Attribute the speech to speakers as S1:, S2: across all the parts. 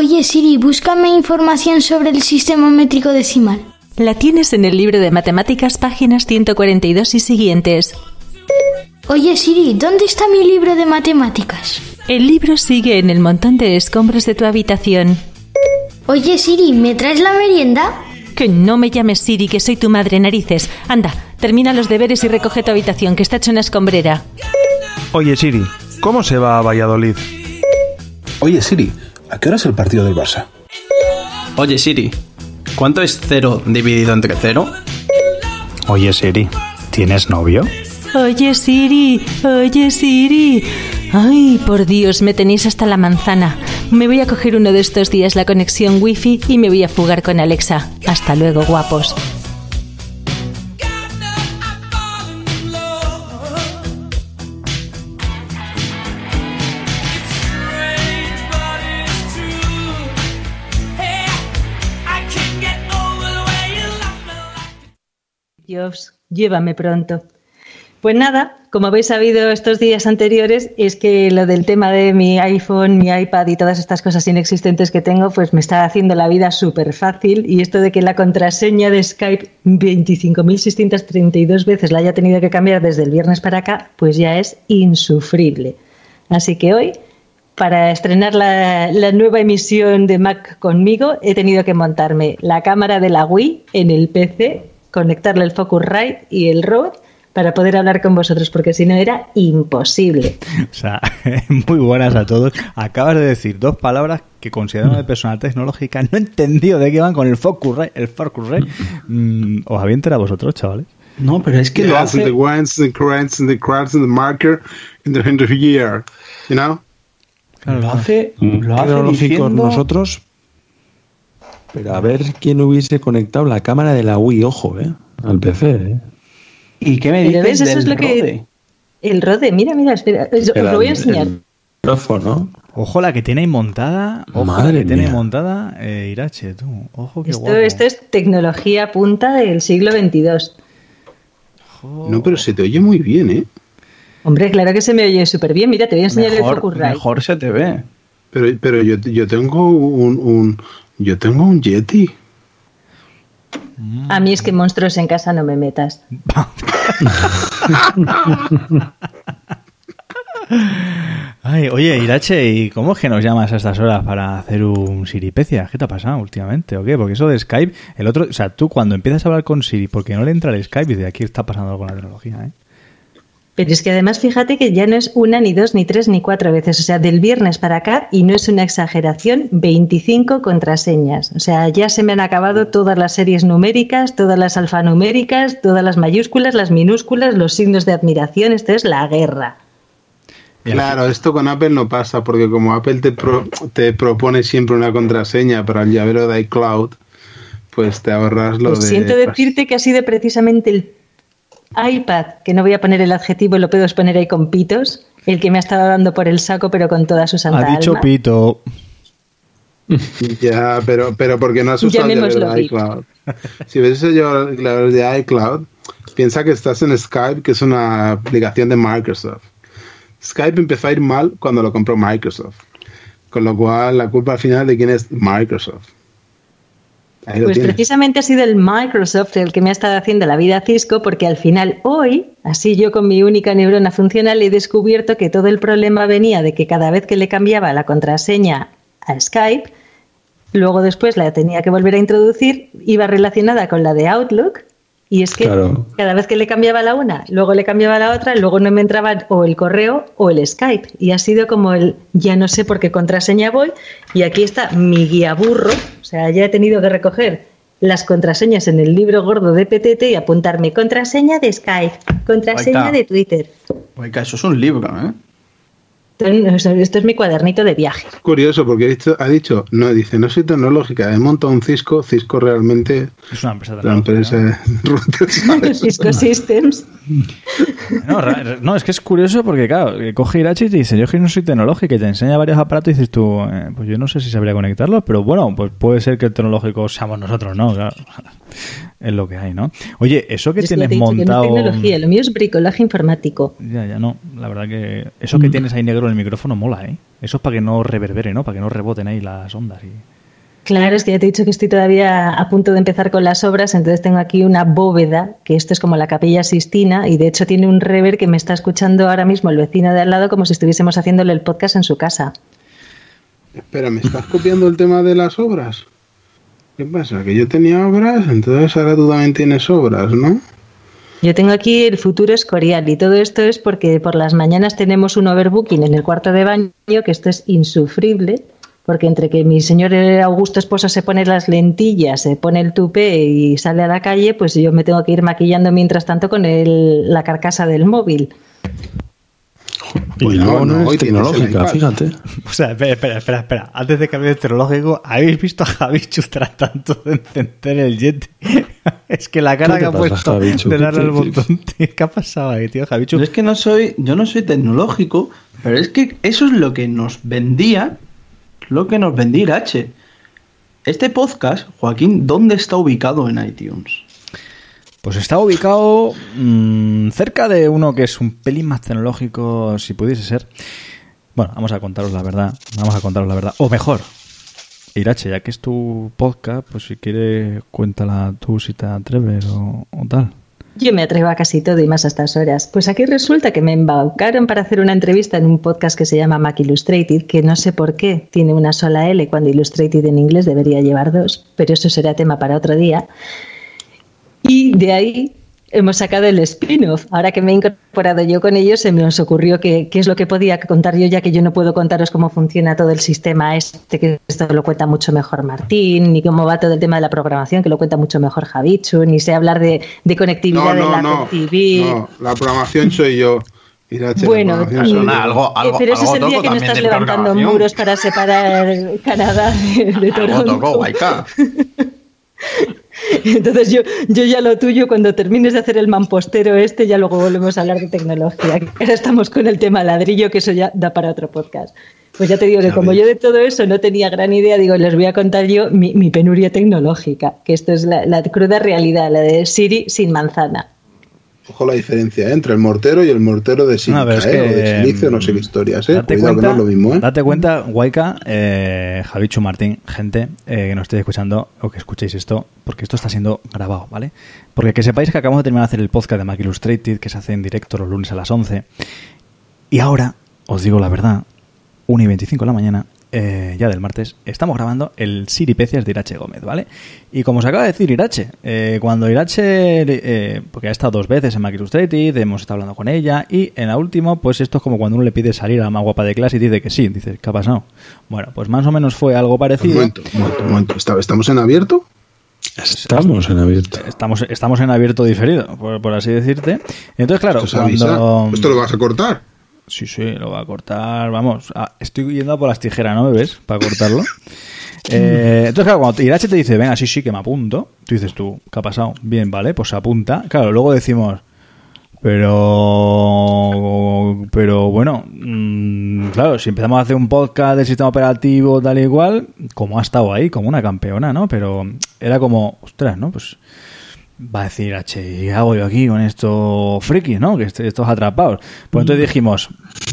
S1: Oye Siri, búscame información sobre el sistema métrico decimal.
S2: La tienes en el libro de matemáticas, páginas 142 y siguientes.
S1: Oye Siri, ¿dónde está mi libro de matemáticas?
S2: El libro sigue en el montón de escombros de tu habitación.
S1: Oye Siri, ¿me traes la merienda?
S2: Que no me llames Siri, que soy tu madre narices. Anda, termina los deberes y recoge tu habitación, que está hecho una escombrera.
S3: Oye Siri, ¿cómo se va a Valladolid?
S4: Oye Siri, ¿a qué hora es el partido del Barça?
S5: Oye Siri, ¿cuánto es cero dividido entre cero?
S3: Oye Siri, ¿tienes novio?
S2: Oye Siri, oye Siri. Ay, por Dios, me tenéis hasta la manzana. Me voy a coger uno de estos días la conexión wifi y me voy a fugar con Alexa. Hasta luego, guapos. Llévame pronto. Pues nada, como habéis sabido estos días anteriores, es que lo del tema de mi iPhone, mi iPad y todas estas cosas inexistentes que tengo, pues me está haciendo la vida súper fácil. Y esto de que la contraseña de Skype 25.632 veces la haya tenido que cambiar desde el viernes para acá, pues ya es insufrible. Así que hoy, para estrenar la, la nueva emisión de Mac conmigo, he tenido que montarme la cámara de la Wii en el PC, conectarle el Focusrite y el RAW para poder hablar con vosotros, porque si no era imposible.
S6: O sea, muy buenas a todos. Acabas de decir dos palabras que consideramos de personal tecnológica. No he entendido de qué van con el Focusrite. El Focusrite. Mm, ¿Os había enterado vosotros, chavales?
S7: No, pero es que lo
S8: Yes, and
S7: hace...
S8: the ones, the currents, and the and the marker, in the end of year, you know?
S7: Lo hace, lo hace diciendo-
S9: nosotros. Pero a ver quién hubiese conectado la cámara de la Wii, ojo, ¿eh? Al PC, ¿eh?
S7: ¿Y qué me dices
S2: ves, eso
S7: del
S2: es lo que-
S7: Rode?
S2: El Rode, mira, mira, espera, os lo voy a
S9: el-
S2: enseñar.
S9: el micrófono.
S6: Ojo la que tiene ahí montada. Ojo
S9: Madre
S6: la que montada eh, Irache, tú. Ojo qué
S2: Esto,
S6: guapo.
S2: esto es tecnología punta del siglo XXII.
S8: No, pero se te oye muy bien, ¿eh?
S2: Hombre, claro que se me oye súper bien. Mira, te voy a enseñar el
S7: Mejor,
S2: Focusrite.
S7: mejor se te ve.
S8: Pero, pero yo, yo tengo un, un- yo tengo un Yeti.
S2: A mí es que monstruos en casa no me metas.
S6: Ay, oye, Irache, ¿y cómo es que nos llamas a estas horas para hacer un Siripecia? ¿Qué te ha pasado últimamente o qué? Porque eso de Skype, el otro, o sea, tú cuando empiezas a hablar con Siri, porque no le entra el Skype y de aquí está pasando algo con la tecnología, ¿eh?
S2: Pero es que además fíjate que ya no es una, ni dos, ni tres, ni cuatro veces. O sea, del viernes para acá, y no es una exageración, 25 contraseñas. O sea, ya se me han acabado todas las series numéricas, todas las alfanuméricas, todas las mayúsculas, las minúsculas, los signos de admiración. Esto es la guerra.
S8: Claro, esto con Apple no pasa, porque como Apple te, pro- te propone siempre una contraseña para el llavero de iCloud, pues te ahorras lo
S2: Pues
S8: de...
S2: siento decirte que ha sido precisamente el iPad, que no voy a poner el adjetivo y lo puedo poner ahí con pitos, el que me ha estado dando por el saco, pero con toda su santa
S6: Ha dicho
S2: alma.
S6: Pito.
S8: Ya, pero, pero porque no has usado el de iCloud. Si ves el llavero de iCloud, piensa que estás en Skype, que es una aplicación de Microsoft. Skype empezó a ir mal cuando lo compró Microsoft. Con lo cual, la culpa al final de quién es Microsoft. Ahí
S2: Pues precisamente ha sido el Microsoft el que me ha estado haciendo la vida a Cisco, porque al final hoy, así yo con mi única neurona funcional, he descubierto que todo el problema venía de que cada vez que le cambiaba la contraseña a Skype, luego después la tenía que volver a introducir, iba relacionada con la de Outlook. Y es que
S9: Claro.
S2: cada vez que le cambiaba la una, luego le cambiaba la otra, luego no me entraba o el correo o el Skype. Y ha sido como el ya no sé por qué contraseña voy. Y aquí está mi guía burro. O sea, ya he tenido que recoger las contraseñas en el libro gordo de PTT y apuntarme contraseña de Skype, contraseña de Twitter.
S7: Oiga, eso es un libro, ¿eh?
S2: Esto esto es mi cuadernito de viaje.
S8: Curioso, porque ha dicho, ha dicho, no, dice, no soy tecnológica, he montado un Cisco, Cisco realmente
S6: Es una empresa
S8: la
S6: tecnológica,
S8: ¿sabes?
S2: Cisco Systems.
S6: No, no, es que es curioso porque, claro, que coge Irachi y te dice, yo es que no soy tecnológico y te enseña varios aparatos y dices tú, eh, pues yo no sé si sabría conectarlos, pero bueno, pues puede ser que el tecnológico seamos nosotros, ¿no? Claro. Es lo que hay, ¿no? Oye, eso que
S2: Es que
S6: tienes
S2: dicho que no es
S6: montado...
S2: tecnología, lo mío es bricolaje informático.
S6: Ya, ya no. La verdad que eso
S2: Mm.
S6: que tienes ahí negro en el micrófono mola, ¿eh? Eso es para que no reverbere, ¿no? Para que no reboten ahí las ondas. Y...
S2: Claro, es que ya te he dicho que estoy todavía a punto de empezar con las obras, entonces tengo aquí una bóveda, que esto es como la capilla Sistina, y de hecho tiene un rever que me está escuchando ahora mismo el vecino de al lado como si estuviésemos haciéndole el podcast en su casa.
S8: Espera, ¿me estás copiando el tema de las obras? ¿Qué pasa? Que yo tenía obras, entonces ahora tú también tienes obras, ¿no?
S2: Yo tengo aquí el futuro escorial y todo esto es porque por las mañanas tenemos un overbooking en el cuarto de baño, que esto es insufrible, porque entre que mi señor Augusto esposo se pone las lentillas, se pone el tupé y sale a la calle, pues yo me tengo que ir maquillando mientras tanto con el- la carcasa del móvil.
S9: Y
S8: Bueno,
S9: luego no,
S8: no,
S9: es tecnológica, fíjate.
S6: O sea, espera, espera, espera, espera. Antes de cambiar de tecnológico, ¿habéis visto a Javichu tratando de encender el Yeti? es que la cara
S9: ¿Qué
S6: que ha
S9: pasa,
S6: puesto
S9: Javichu?
S6: de
S9: ¿Qué
S6: darle al botón, tío, ¿qué ha pasado ahí, tío? Javichu,
S7: Yo es que no soy, yo no soy tecnológico, pero es que eso es lo que nos vendía, lo que nos vendía Irache. Este podcast, Joaquín, ¿dónde está ubicado en iTunes?
S6: Pues está ubicado mm, cerca de uno que es un pelín más tecnológico, si pudiese ser. Bueno, vamos a contaros la verdad. Vamos a contaros la verdad. O mejor, Irache, ya que es tu podcast, pues si quieres, cuéntala tú si te atreves o, o tal.
S2: Yo me atrevo a casi todo y más a estas horas. Pues aquí resulta que me embaucaron para hacer una entrevista en un podcast que se llama Mac Illustrated, que no sé por qué tiene una sola L cuando Illustrated en inglés debería llevar dos, pero eso será tema para otro día. De ahí hemos sacado el spin-off. Ahora que me he incorporado yo con ellos, se me os ocurrió que qué es lo que podía contar yo, ya que yo no puedo contaros cómo funciona todo el sistema este, que esto lo cuenta mucho mejor Martín, ni cómo va todo el tema de la programación, que lo cuenta mucho mejor Javichu, ni sé hablar de, de conectividad
S8: No,
S2: de la
S8: no, no.
S2: TV.
S8: No, la programación soy yo. La
S2: Bueno, mm,
S8: yo.
S7: algo- algo-
S2: pero ese es
S7: algo
S2: el día que no estás levantando muros para separar Canadá de, de
S7: Algo
S2: Toronto.
S7: tocó, Guayca.
S2: Entonces yo, yo ya lo tuyo, cuando termines de hacer el mampostero este, ya luego volvemos a hablar de tecnología. Ahora estamos con el tema ladrillo, que eso ya da para otro podcast. Pues ya te digo que como yo de todo eso no tenía gran idea, digo, les voy a contar yo mi, mi penuria tecnológica, que esto es la, la cruda realidad, la de Siri sin manzana.
S8: Ojo la diferencia ¿eh? entre el mortero y el mortero de silica,
S6: No, es
S8: ¿eh?
S6: que,
S8: o de silicio, no sé qué historias, ¿eh?
S6: Date
S8: Cuidado
S6: cuenta,
S8: que no es lo mismo, ¿eh?
S6: date cuenta, Guayca, eh, Javichu Martín, gente eh, que nos estéis escuchando o que escuchéis esto, porque esto está siendo grabado, ¿vale? Porque que sepáis que acabamos de terminar de hacer el podcast de Mac Illustrated, que se hace en directo los lunes a las 11. Y ahora, os digo la verdad, 1 y 25 de la mañana, eh, ya del martes, estamos grabando el Siri Pecias de Irache Gómez, ¿vale? Y como os acaba de decir Irache, eh, cuando Irache, eh, porque ha estado dos veces en Mac Illustrated, hemos estado hablando con ella, y en la última, pues esto es como cuando uno le pide salir a la más guapa de clase y dice que sí, dice, ¿qué ha pasado? Bueno, pues más o menos fue algo
S8: Un
S6: parecido.
S8: momento, un momento, un momento. ¿Está- ¿Estamos en abierto?
S9: Estamos en abierto.
S6: Estamos, estamos en abierto diferido, por, por así decirte. Entonces, claro,
S8: Esto se avisa.
S6: cuando...
S8: ¿Esto lo vas a cortar?
S6: Sí, sí, lo va a cortar. Vamos, ah, estoy yendo a por las tijeras, ¿no me ves? Para cortarlo. Eh, entonces, claro, cuando Irache te dice, venga, sí, sí, que me apunto, tú dices tú, ¿qué ha pasado? Bien, vale, pues se apunta. Claro, luego decimos, pero, pero bueno, mm, claro, si empezamos a hacer un podcast del sistema operativo tal y igual, como ha estado ahí, como una campeona, ¿no? Pero era como, ostras, ¿no? Pues va a decir, H, ¿qué hago yo aquí con estos frikis, no? Que est- estos atrapados. Pues entonces dijimos,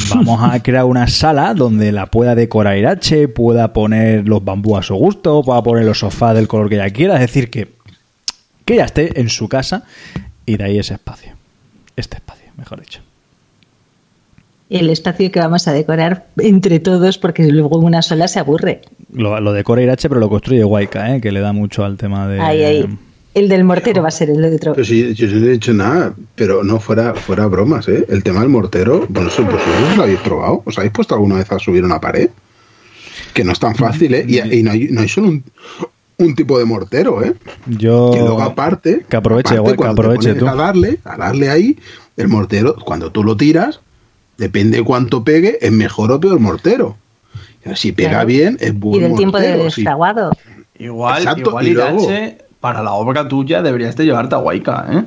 S6: vamos a crear una sala donde la pueda decorar Irache, pueda poner los bambú a su gusto, pueda poner los sofás del color que ella quiera, es decir, que, que ella esté en su casa y de ahí ese espacio. Este espacio, mejor dicho.
S2: El espacio que vamos a decorar entre todos, porque luego una sola se aburre.
S6: Lo, lo decora Irache, pero lo construye Waika, ¿eh? que le da mucho al tema de...
S2: Ahí, ahí. El del mortero va a ser el otro.
S8: Pero si yo no he dicho nada, pero no fuera, fuera bromas, ¿eh? El tema del mortero, bueno, eso pues ¿vosotros lo habéis probado? ¿Os habéis puesto alguna vez a subir una pared? Que no es tan fácil, ¿eh? Y, y no, hay, no hay solo un, un tipo de mortero, ¿eh?
S6: Yo...
S8: Que luego aparte,
S6: Que aproveche,
S8: aparte,
S6: que aproveche tú.
S8: A darle, a darle ahí, el mortero, cuando tú lo tiras, depende de cuánto pegue, es mejor o peor mortero. Si pega
S2: Claro.
S8: bien, es buen
S2: Y del tiempo de
S8: sí.
S2: desfraguado.
S7: Igual,
S8: Exacto,
S7: igual
S8: y luego-
S7: para la obra tuya deberías de llevarte a Guayca, ¿eh?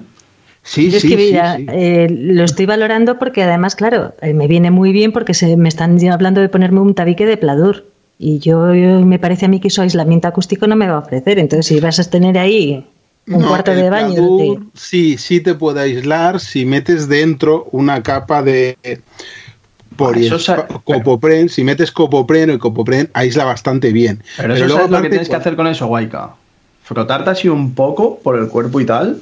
S8: Sí,
S2: Yo es
S8: sí,
S2: que,
S8: sí,
S2: mira,
S8: sí.
S2: eh, lo estoy valorando porque además, claro, eh, me viene muy bien porque se me están hablando de ponerme un tabique de pladur. Y yo, yo- me parece a mí que eso aislamiento acústico no me va a ofrecer. Entonces, si vas a tener ahí un
S8: No,
S2: cuarto de baño.
S8: pladur
S2: de-
S8: Sí, sí te puede aislar si metes dentro una capa de poli-
S7: Ah, eso
S8: copopren. Si metes copopren, el copopren aísla bastante bien.
S7: Pero eso
S8: luego
S7: sabes lo que tienes que hacer con eso, Guayca. Frotarte así un poco por el cuerpo y tal.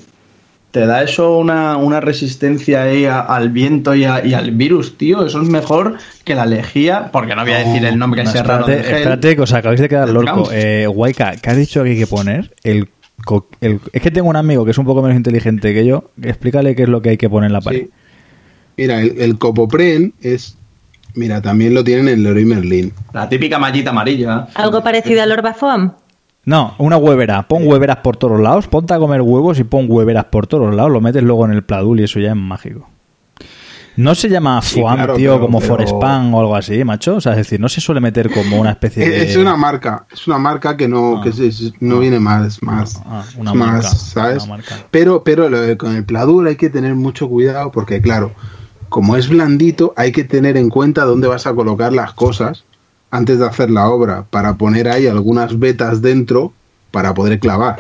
S7: Te da eso una, una resistencia ahí a- al viento y, a- y al virus, tío. Eso es mejor que la lejía, porque no voy a decir el nombre
S6: No,
S7: ese raro
S6: espérate,
S7: del gel.
S6: espérate, que os acabáis de quedar loco. Eh, Waika, ¿qué has dicho que hay que poner? El, el- es que tengo un amigo que es un poco menos inteligente que yo. Explícale qué es lo que hay que poner en la pared.
S8: Sí. Mira, el, el copopren es. Mira, también lo tienen en Leroy Merlin.
S7: La típica mallita amarilla.
S2: Algo parecido al Orbafoam.
S6: No, una huevera. Pon hueveras por todos lados. Ponte a comer huevos y pon hueveras por todos lados. Lo metes luego en el pladul y eso ya es mágico. No se llama
S8: Sí,
S6: foam,
S8: claro,
S6: tío,
S8: pero-
S6: como
S8: pero-
S6: Forespan o algo así, macho. O sea, es decir, no se suele meter como una especie de...
S8: Es, una marca, es una marca que no,
S6: Ah.
S8: que es- no viene mal, es más,
S6: Ah, una
S8: es más,
S6: marca,
S8: ¿sabes?
S6: una marca.
S8: Pero, pero lo de- con el pladur hay que tener mucho cuidado porque, claro, como es blandito, hay que tener en cuenta dónde vas a colocar las cosas antes de hacer la obra para poner ahí algunas vetas dentro para poder clavar.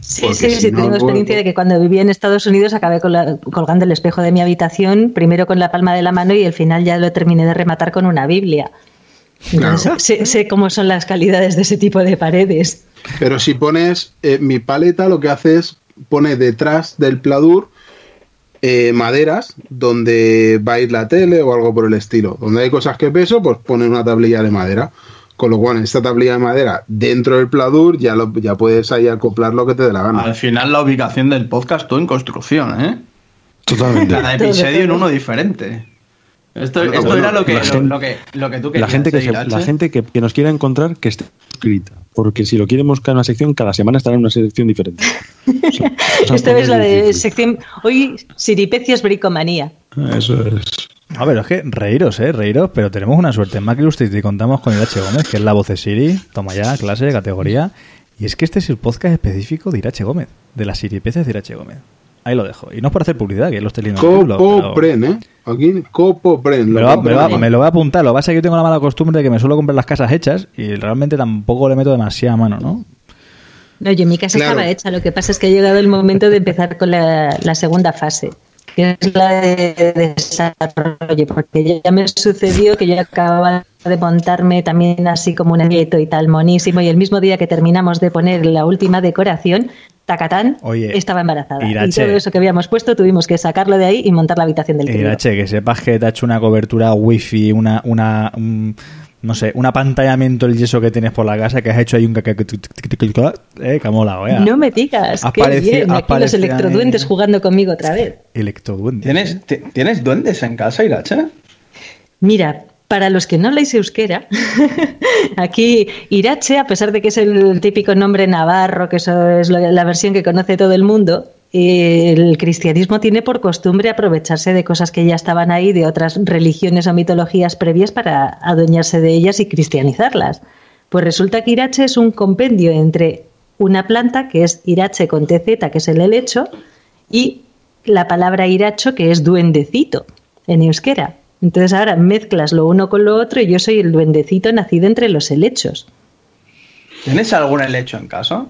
S2: Sí,
S8: Porque
S2: sí,
S8: si
S2: sí,
S8: no,
S2: tengo experiencia de que cuando vivía en Estados Unidos acabé con la- colgando el espejo de mi habitación, primero con la palma de la mano y al final ya lo terminé de rematar con una Biblia. Entonces,
S8: Claro.
S2: sé, sé cómo son las calidades de ese tipo de paredes.
S8: Pero si pones eh, mi paleta, lo que hace es pone detrás del pladur eh, maderas donde va a ir la tele o algo por el estilo. Donde hay cosas que peso, pues pone una tablilla de madera. Con lo cual, en esta tablilla de madera, dentro del pladur, ya, lo, ya puedes ahí acoplar lo que te dé la gana.
S7: Al final la ubicación del podcast tú en construcción, ¿eh?
S9: Totalmente.
S7: Cada
S2: Todo,
S7: episodio en
S2: todo.
S7: uno diferente. Esto, esto
S8: bueno,
S7: era lo que,
S9: la
S7: lo,
S9: gente-
S7: lo que, lo que tú
S9: La
S7: querías.
S9: gente, que, la gente que, que nos quiera encontrar, que esté escrita. Porque si lo quieren buscar en una sección, cada semana estará en una sección diferente. O sea,
S2: Esta vez la de
S9: difícil.
S2: sección. Hoy, Siripecios Bricomanía.
S9: Eso es.
S6: A ver, es que reíros, eh, reíros, pero tenemos una suerte. En Mac Illustrated contamos con Irache Gómez, que es la voz de Siri. Toma ya, clase, categoría. Y es que este es el podcast específico de Irache Gómez, de las Siripeces de Irache Gómez. Ahí lo dejo. Y no es por hacer publicidad, que lo esté leyendo. pero-
S8: Copopren, ¿eh? Aquí, Copopren.
S6: Me
S8: lo
S6: va- me lo va-
S8: aquí.
S6: me lo voy a apuntar. Lo que pasa es que yo tengo la mala costumbre de que me suelo comprar las casas hechas y realmente tampoco le meto demasiada mano, ¿no?
S2: No, yo mi casa
S8: Claro.
S2: estaba hecha. Lo que pasa es que ha llegado el momento de empezar con la, la segunda fase, que es la de desarrollo, porque ya me sucedió que yo acababa de montarme también así como un nieto y tal, monísimo, y el mismo día que terminamos de poner la última decoración, Tacatán
S6: Oye,
S2: estaba embarazada.
S6: Irache.
S2: Y todo eso que habíamos puesto tuvimos que sacarlo de ahí y montar la habitación del crío.
S6: Irache, que sepas que te ha hecho una cobertura wifi, una, una, un- no sé, un apantallamiento el yeso que tienes por la casa, que has hecho ahí un... caca- Eh, que ha molado, eh.
S2: No me digas,
S6: Has
S2: qué
S6: parecido-
S2: bien, aquí los electroduendes
S6: ahí.
S2: jugando conmigo otra vez.
S6: Electroduende.
S7: ¿Tienes, ti- ¿Tienes duendes en casa, Irache?
S2: Mira, para los que no leéis euskera, aquí Irache, a pesar de que es el típico nombre navarro, que eso es la versión que conoce todo el mundo, eh, el cristianismo tiene por costumbre aprovecharse de cosas que ya estaban ahí, de otras religiones o mitologías previas para adueñarse de ellas y cristianizarlas. Pues resulta que Irache es un compendio entre una planta, que es Irache con TZ, que es el helecho, y la palabra iracho, que es duendecito en euskera. Entonces ahora mezclas lo uno con lo otro y yo soy el duendecito nacido entre los helechos.
S7: ¿Tienes algún helecho en casa?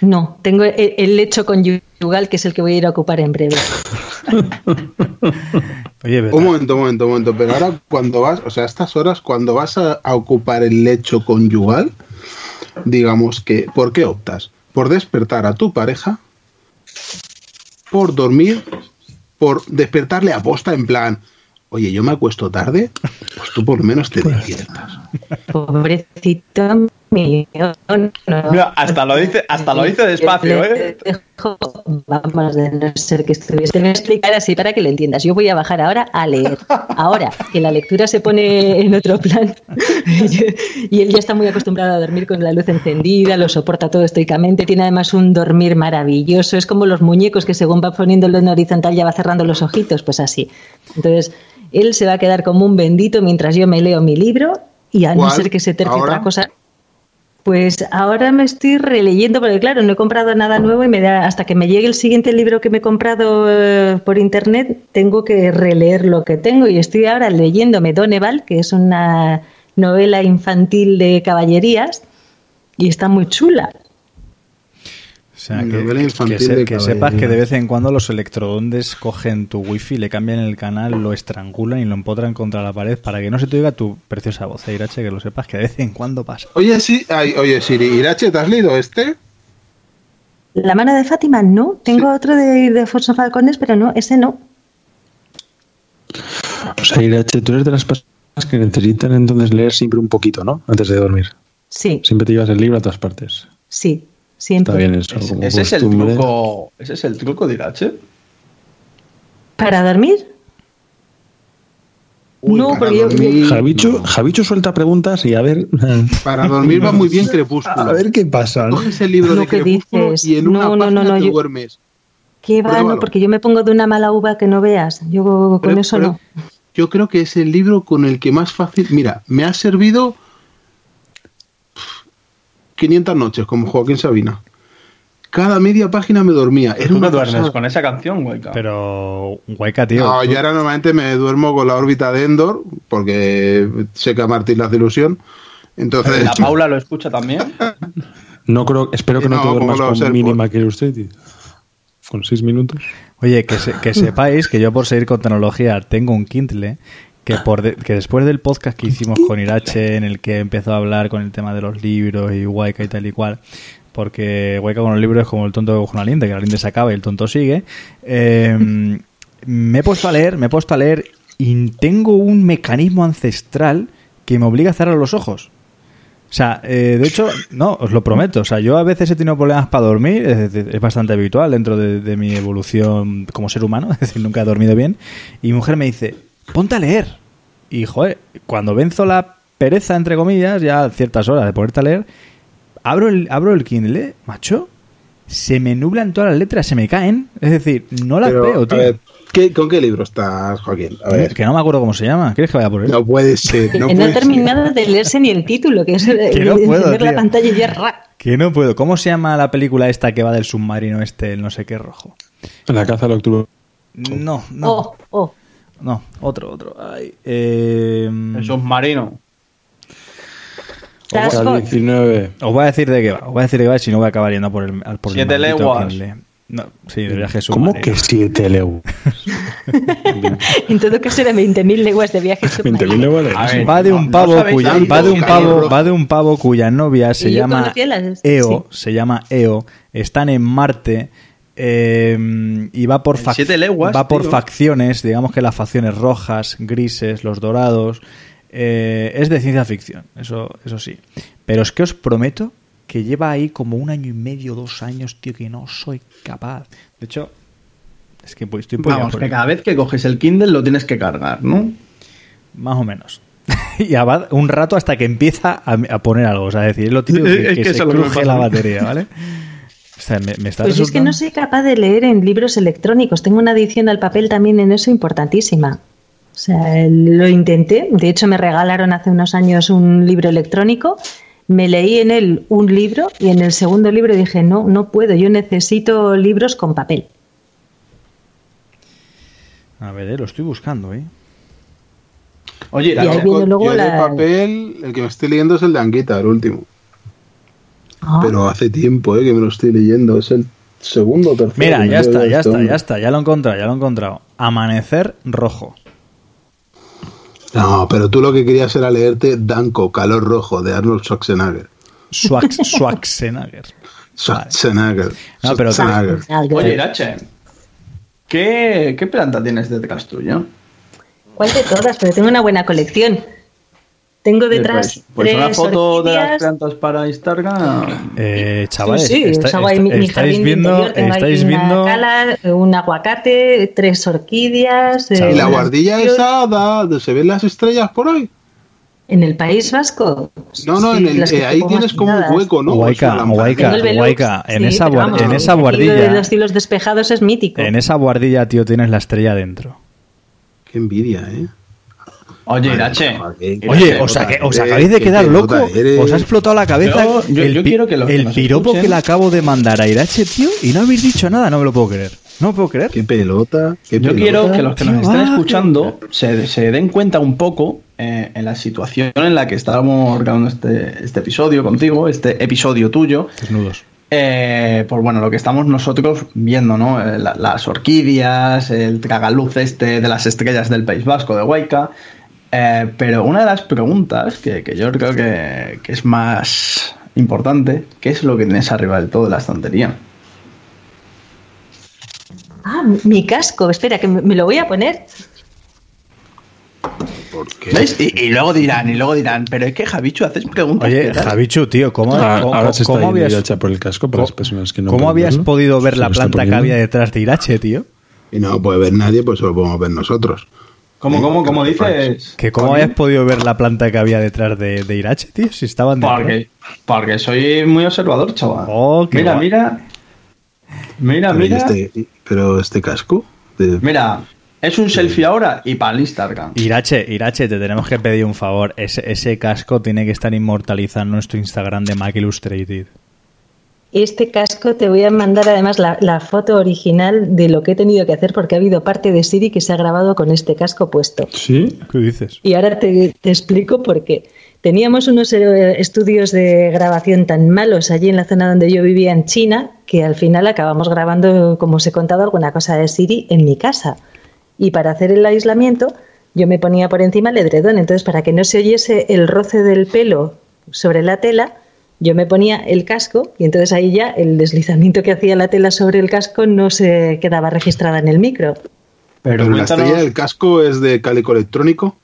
S2: No, tengo el, el lecho conyugal que es el que voy a ir a ocupar en breve.
S6: Oye,
S8: Un momento, un momento, un momento. Pero ahora cuando vas, o sea, a estas horas, cuando vas a, a ocupar el lecho conyugal, digamos que, ¿por qué optas? ¿Por despertar a tu pareja? ¿Por dormir? ¿Por despertarle a posta en plan, oye, yo me acuesto tarde? Pues tú por lo menos te despiertas.
S2: Pobrecito mío. no.
S7: Mira, hasta lo dice, hasta lo dice despacio, ¿eh?
S2: Vamos, de no ser que estuviese. Te voy a explicar así para que lo entiendas. Yo voy a bajar ahora a leer. Ahora, que la lectura se pone en otro plan y él ya está muy acostumbrado a dormir con la luz encendida, lo soporta todo estoicamente, tiene además un dormir maravilloso. Es como los muñecos que según va poniéndolo en horizontal ya va cerrando los ojitos, pues así. Entonces, él se va a quedar como un bendito mientras yo me leo mi libro y a no ser que se tercie otra cosa. Pues ahora me estoy releyendo, porque claro, no he comprado nada nuevo y me da, hasta que me llegue el siguiente libro que me he comprado eh, por internet, tengo que releer lo que tengo. Y estoy ahora leyéndome Doneval, que es una novela infantil de caballerías, y está muy chula.
S6: O sea, que,
S8: novela
S6: que-
S8: infantil
S6: que se-
S8: de
S6: que sepas que de vez en cuando los electroondes cogen tu wifi, le cambian el canal, lo estrangulan y lo empotran contra la pared para que no se te oiga tu preciosa voz, eh, Irache, que lo sepas que de vez en cuando pasa.
S8: Oye, sí, ay, oye, Siri, Irache, ¿te has leído este?
S2: La mano de Fátima, no. Tengo otro de, de Alfonso Falcones, pero no, ese no.
S9: O sea, Irache, tú eres de las personas que necesitan entonces leer siempre un poquito, ¿no? Antes de dormir.
S2: Sí,
S9: Siempre te llevas el libro a todas partes.
S2: sí, siempre.
S9: Está bien eso.
S7: Es-
S9: como
S7: ese es el truco. Ese es el truco de Irache.
S2: ¿Para dormir?
S8: Uy,
S2: no,
S8: para
S2: porque yo,
S8: dormir,
S2: yo-
S9: Javicho,
S8: no.
S9: Javicho suelta preguntas y a ver.
S8: Para dormir va muy bien Crepúsculo.
S9: A ver qué pasa. ¿no?
S8: Coges el libro
S2: Lo
S8: de
S2: que
S8: Crepúsculo
S2: dices.
S8: y en una
S2: No, no,
S8: página
S2: no, no,
S8: te
S2: yo-
S8: duermes.
S2: ¿Qué va? No, porque yo me pongo de una mala uva que no veas. Yo con
S8: Pero-
S2: eso
S8: pero
S2: no.
S8: Yo creo que es el libro con el que más fácil. Mira, me ha servido 500 noches, como Joaquín Sabina. Cada media página me dormía. Era
S7: Tú no
S8: una
S7: duermes
S8: pasada.
S7: con esa canción, Waika.
S6: Pero, Guayca, tío.
S8: No,
S6: tú-
S8: yo ahora normalmente me duermo con la órbita de Endor, porque sé que a Martín le hace ilusión. Entonces,
S7: ¿La Paula lo escucha también?
S9: No creo, espero que no,
S8: No,
S9: te duermas con
S8: AirPods.
S9: Minimac Illustrated. Con seis minutos.
S6: Oye, que, se- que sepáis que yo por seguir con tecnología tengo un Kindle que, por de- que después del podcast que hicimos con Irache en el que empezó a hablar con el tema de los libros y Waika y tal y cual, porque Waika con los libros es como el tonto con la linde, que la linde se acaba y el tonto sigue, eh, me he puesto a leer, me he puesto a leer y tengo un mecanismo ancestral que me obliga a cerrar los ojos. O sea, eh, de hecho, no, os lo prometo. O sea, yo a veces he tenido problemas para dormir, es, bastante habitual dentro de, de mi evolución como ser humano, es decir, nunca he dormido bien. Y mi mujer me dice, ponte a leer. Y, joder, cuando venzo la pereza, entre comillas, ya a ciertas horas de ponerte a leer, abro el, abro el Kindle, macho, se me nublan todas las letras, se me caen. Es decir, no las
S8: pero,
S6: veo,
S8: a
S6: tío.
S8: ver, ¿qué- ¿con qué libro estás, Joaquín? A ver,
S6: Que no me acuerdo cómo se llama. ¿Quieres que vaya por él?
S8: no puede ser. No,
S2: No, he terminado de leerse ni el título, que es
S6: Que no puedo,
S2: encender la pantalla y ya ra.
S6: Que no puedo. ¿Cómo se llama la película esta que va del submarino este, el no sé qué rojo?
S9: La caza del octubre.
S6: No, no.
S2: Oh, oh.
S6: No, otro, otro. Ay, eh,
S7: El submarino.
S9: Al
S2: Force.
S9: 19.
S6: os voy a decir de qué va. Os voy a decir de qué va si no voy a acabar yendo por el, por el
S7: Siete
S6: maldito
S7: leguas.
S6: Kindle. No, sí, de viaje
S9: ¿Cómo que 7 leguas?
S2: En todo caso eran 20.000 leguas de viaje
S9: 20.000
S2: submarino.
S9: leguas.
S7: A ver,
S6: Va de
S7: no-
S6: un
S7: no
S6: pavo
S7: sabéis
S6: cuya va de un pavo va de un pavo cuya novia se llama
S2: las-
S6: Eo,
S2: sí.
S6: se llama Eo, están en Marte eh, y va por
S7: En
S6: fac-
S7: siete leguas,
S6: va por
S7: tío.
S6: facciones, digamos que las facciones rojas, grises, los dorados, eh, es de ciencia ficción, eso eso sí. Pero es que os prometo que lleva ahí como un año y medio, dos años, tío, que no soy capaz. De hecho, es que pues, estoy por
S7: Vamos,
S6: por
S7: que cada vez que coges el Kindle lo tienes que cargar, ¿no?
S6: Más o menos. y va un rato hasta que empieza a, a poner algo. O sea, es decir, es lo típico que, que se
S7: es que
S6: cruje la batería, ¿vale? O sea, me, me está
S2: Pues yo es que no soy capaz de leer en libros electrónicos. Tengo una adición al papel también en eso importantísima. O sea, lo intenté. De hecho, me regalaron hace unos años un libro electrónico. Me leí en él un libro y en el segundo libro dije, no, no puedo. Yo necesito libros con papel.
S6: A ver, eh, lo estoy buscando, ¿eh?
S7: Oye,
S2: Y ahí
S7: Irache,
S2: viene luego
S8: Yo de
S2: la-
S8: papel, el que me estoy leyendo es el de Anguita, el último.
S2: Ah,
S8: Pero hace tiempo eh, que me lo estoy leyendo. Es el segundo o tercero.
S6: Mira, ya está,
S8: de
S6: ya está, ya está. Ya lo he encontrado, ya lo he encontrado. Amanecer rojo.
S8: No, pero tú lo que querías era leerte Danko, Calor Rojo, de Arnold Schwarzenegger.
S6: Schwax- Schwarzenegger.
S8: Schwarzenegger.
S6: No, pero-
S8: Schwarzenegger.
S7: Oye, Irache, ¿qué, ¿qué planta tienes detrás tuya?
S2: ¿Cuál de todas? Pero tengo una buena colección. Tengo detrás
S7: Pues, pues una
S2: tres
S7: foto de las
S2: orquídeas.
S7: plantas para Instagram.
S6: Eh, chavales,
S2: sí, sí,
S6: está-
S2: mi,
S6: está-
S2: mi
S6: estáis viendo,
S2: interior, tengo
S6: estáis
S2: una
S6: viendo,
S2: cala, un aguacate, tres orquídeas. eh,
S8: Y la
S2: unas
S8: guardilla esa, da, ¿se ven las estrellas por ahí?
S2: ¿En el País Vasco?
S8: No, no,
S2: Sí,
S8: en el, eh, ahí tienes como un hueco, ¿no? Es
S6: Guayca,
S8: una lamparilla.
S6: guayca,
S2: Tengo el Velux,
S6: guayca, en
S2: sí,
S6: esa
S2: vamos,
S6: en esa guardilla-
S2: de los cielos despejados es mítico.
S6: en esa guardilla, tío, tienes la estrella dentro.
S8: Qué envidia, ¿eh?
S7: Oye, Irache.
S6: Oye, os, saqué- os acabáis de quedar loco. Os ha explotado la cabeza
S7: Yo- yo-
S6: el,
S7: yo quiero que los
S6: el piropo
S7: escuchen-
S6: que le acabo de mandar a Irache, tío, y no habéis dicho nada. No me lo puedo creer. No me puedo creer.
S8: Qué pelota, qué
S7: Yo
S8: pelota.
S7: quiero que los que nos estén
S6: ah,
S7: escuchando se, se den cuenta un poco eh, en la situación en la que estábamos grabando este, este episodio contigo, este episodio tuyo.
S6: Desnudos.
S7: eh, pues bueno, lo que estamos nosotros viendo, ¿no? Eh, la- las orquídeas, el tragaluz este de las estrellas del País Vasco de Huayca. Eh, pero una de las preguntas que, que yo creo que, que es más importante, ¿qué es lo que tienes arriba del todo de la estantería?
S2: Ah, mi casco. Espera, que me me lo voy a poner.
S8: ¿Por qué?
S7: ¿Veis? Y, y luego dirán, y luego dirán, pero es que Javichu haces preguntas.
S6: Oye. Javichu, tío, ¿cómo,
S9: Ah,
S6: cómo-
S9: ahora se está
S6: cómo habías,
S9: por el casco para las personas que no
S6: cómo habías
S9: verlo.
S6: podido ver la
S9: lo
S6: planta que había detrás de Irache, tío?
S8: Y no puede ver nadie, pues solo podemos ver nosotros.
S7: ¿Cómo, cómo, cómo dices?
S6: Que cómo habías podido ver la planta que había detrás de, de Irache, tío, si estaban dentro.
S7: Porque, porque soy muy observador, chaval.
S6: Oh,
S7: mira,
S6: guay.
S7: mira. Mira,
S8: Pero, ¿y
S7: mira.
S8: este, pero este casco. de-
S7: Mira, es un selfie ahora y para el Instagram.
S6: Irache, Irache, te tenemos que pedir un favor. Ese, ese casco tiene que estar inmortalizado en nuestro Instagram de Mac Illustrated.
S2: Este casco te voy a mandar además la, la foto original de lo que he tenido que hacer porque ha habido parte de Siri que se ha grabado con este casco puesto.
S9: ¿Sí?
S6: ¿Qué dices?
S2: Y ahora te, te explico por qué. Teníamos unos eh, estudios de grabación tan malos allí en la zona donde yo vivía en China que al final acabamos grabando, como os he contado, alguna cosa de Siri en mi casa. Y para hacer el aislamiento yo me ponía por encima el edredón. Entonces, para que no se oyese el roce del pelo sobre la tela, yo me ponía el casco y entonces ahí ya el deslizamiento que hacía la tela sobre el casco no se quedaba registrada en el micro.
S7: Pero,
S8: Pero la estrella del casco es de cálico electrónico.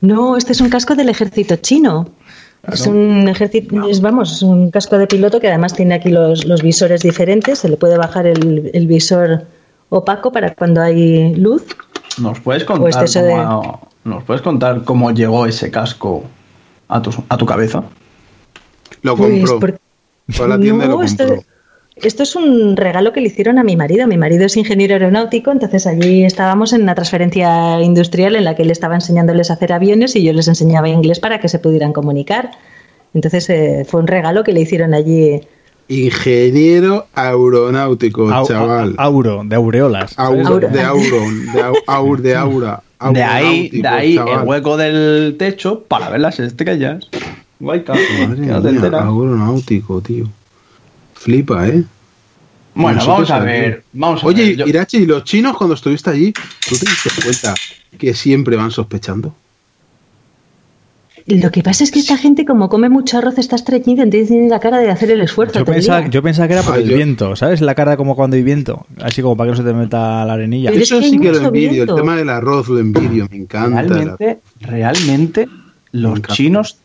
S2: No, este es un casco del ejército chino. Es un ejército, es, vamos, es un casco de piloto que además tiene aquí los, los visores diferentes. Se le puede bajar el, el visor opaco para cuando hay luz.
S7: ¿Nos puedes
S2: Pues
S7: contar,
S2: de-
S7: cómo, ¿nos puedes contar cómo llegó ese casco a tu, a tu cabeza?
S8: Lo
S2: Pues,
S8: compró.
S2: por-
S8: Fue a la tienda y lo
S2: No, esto,
S8: compró.
S2: esto es un regalo que le hicieron a mi marido. Mi marido es ingeniero aeronáutico, entonces allí estábamos en una transferencia industrial en la que él estaba enseñándoles a hacer aviones y yo les enseñaba inglés para que se pudieran comunicar. Entonces eh, fue un regalo que le hicieron allí.
S8: Ingeniero aeronáutico,
S6: Au-
S8: chaval.
S6: a- auro, de aureolas.
S8: Auro, de auron, de, au- aur, de aura.
S7: De ahí, de ahí el hueco del techo para ver las estrellas.
S8: Madre mía, aeronáutico, tío. Flipa, ¿eh?
S7: Bueno,
S8: Nosotros
S7: vamos a ver. Vamos a
S8: Oye,
S7: ver. yo-
S8: Irache, ¿y los chinos cuando estuviste allí, tú te diste cuenta que siempre van sospechando?
S2: Lo que pasa es que esta gente, como come mucho arroz, está estreñida, entonces tiene la cara de hacer el esfuerzo.
S6: Yo pensaba,
S2: día.
S6: yo pensaba que era por
S8: Ay,
S6: el
S8: yo-
S6: viento, ¿sabes? La cara como cuando hay viento. Así como para que no se te meta la arenilla.
S2: Pero es
S8: Eso
S2: que
S8: sí que lo envidio,
S2: viento.
S8: el tema del arroz lo envidio, me encanta.
S7: realmente, realmente, los chinos.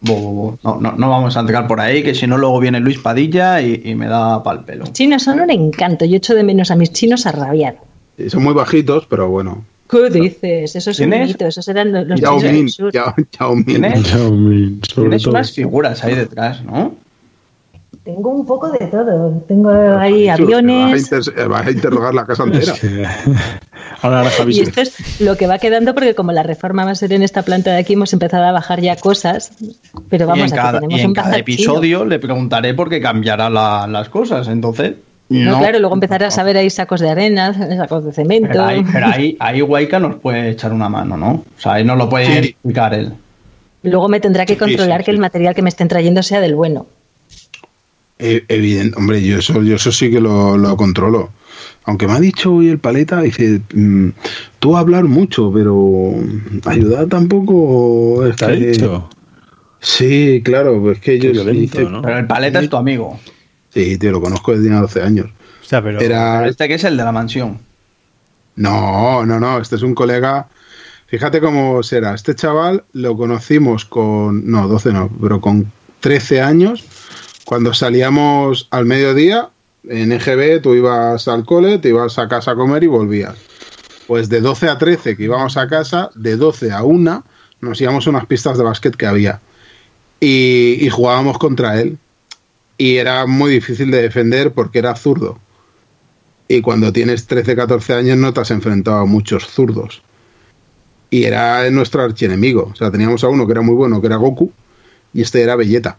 S7: Bo, bo, bo. No, no, no vamos a entrar por ahí, que si no, luego viene Luis Padilla y, y me da pal pelo.
S2: Chinos son un encanto. Yo echo de menos a mis chinos a rabiar.
S8: Sí, Son muy bajitos, pero bueno.
S2: ¿Qué dices? Eso es un
S7: ¿Tienes?
S2: mito. Esos eran los, los
S8: Yao
S2: chinos
S8: Min,
S2: del sur.
S8: Yao, Yao Min.
S7: ¿Tienes?
S9: Yao Min, sobre
S7: Tienes
S9: todo.
S7: unas figuras ahí detrás, ¿no?
S2: Tengo un poco de todo. Tengo ahí
S8: Vas a,
S2: aviones.
S8: inter- vas a interrogar la casa entera.
S9: Ahora,
S2: Y esto es lo que va quedando porque como la reforma va a ser en esta planta de aquí, hemos empezado a bajar ya cosas. Pero
S7: y
S2: vamos,
S7: en
S2: aquí
S7: cada,
S2: tenemos
S7: y en
S2: un
S7: cada episodio le preguntaré por qué cambiará la- las cosas. Entonces.
S2: No,
S7: no.
S2: claro, luego empezarás a ver ahí sacos de arena, sacos de cemento.
S7: Pero ahí, pero ahí, ahí Waika nos puede echar una mano, ¿no? O sea, ahí nos lo puede
S8: Sí.
S7: explicar él.
S2: Luego me tendrá que controlar
S8: sí,
S2: que el material que me estén trayendo sea del bueno.
S8: Eh, Evidente, hombre, yo eso, yo eso sí que lo, lo controlo. Aunque me ha dicho hoy el paleta, dice, mm, tú hablar mucho, pero ayudar tampoco es
S9: ¿Te ha
S8: que-
S9: dicho?
S8: Sí, claro, pues que yo
S9: violento, ¿no?
S7: Pero el paleta es tu amigo.
S8: Sí, tío, lo conozco desde hace 12 años.
S6: O sea, pero.
S8: Era,
S7: Este que es el de la mansión.
S8: No, no, no, este es un colega. Fíjate cómo será. Este chaval lo conocimos con, no, 12 no, pero con 13 años, cuando salíamos al mediodía en EGB, tú ibas al cole, te ibas a casa a comer y volvías. Pues de 12 a 13 que íbamos a casa, de 12 a 1 nos íbamos a unas pistas de básquet que había. Y, jugábamos contra él. Y era muy difícil de defender porque era zurdo. Y cuando tienes 13, 14 años no te has enfrentado a muchos zurdos. Y era nuestro archienemigo. O sea, teníamos a uno que era muy bueno, que era Goku, y este era Belleta.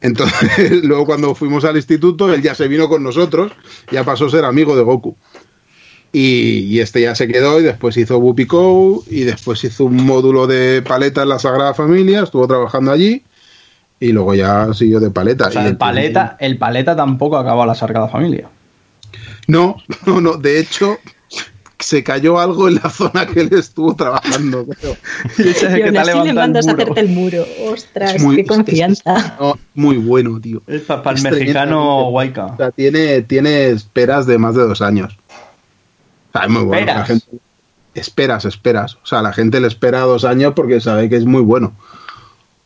S8: Entonces, luego cuando fuimos al instituto, él ya se vino con nosotros, ya pasó a ser amigo de Goku. Y, y este ya se quedó y después hizo Bupico y después hizo un módulo de paleta en la Sagrada Familia, estuvo trabajando allí Y luego ya siguió de paleta.
S7: O sea,
S8: Y
S7: el paleta, el paleta tampoco acabó la Sagrada Familia.
S8: No, no, no. De hecho, se cayó algo en la zona que él estuvo trabajando. creo.
S7: Y ese es el
S2: Y
S7: que
S2: aún
S7: te ha
S2: así le mandas a
S7: muro.
S2: hacerte el muro. Ostras,
S8: Es muy-
S2: qué
S8: es- es-
S2: confianza.
S8: no, muy bueno, tío.
S7: Es pa- para el mexicano Huayca.
S8: O sea, tiene, tiene esperas de más de dos años. O sea, es muy bueno. La
S7: ¿Esperas?
S8: gente, esperas, esperas. O sea, la gente le espera dos años porque sabe que es muy bueno.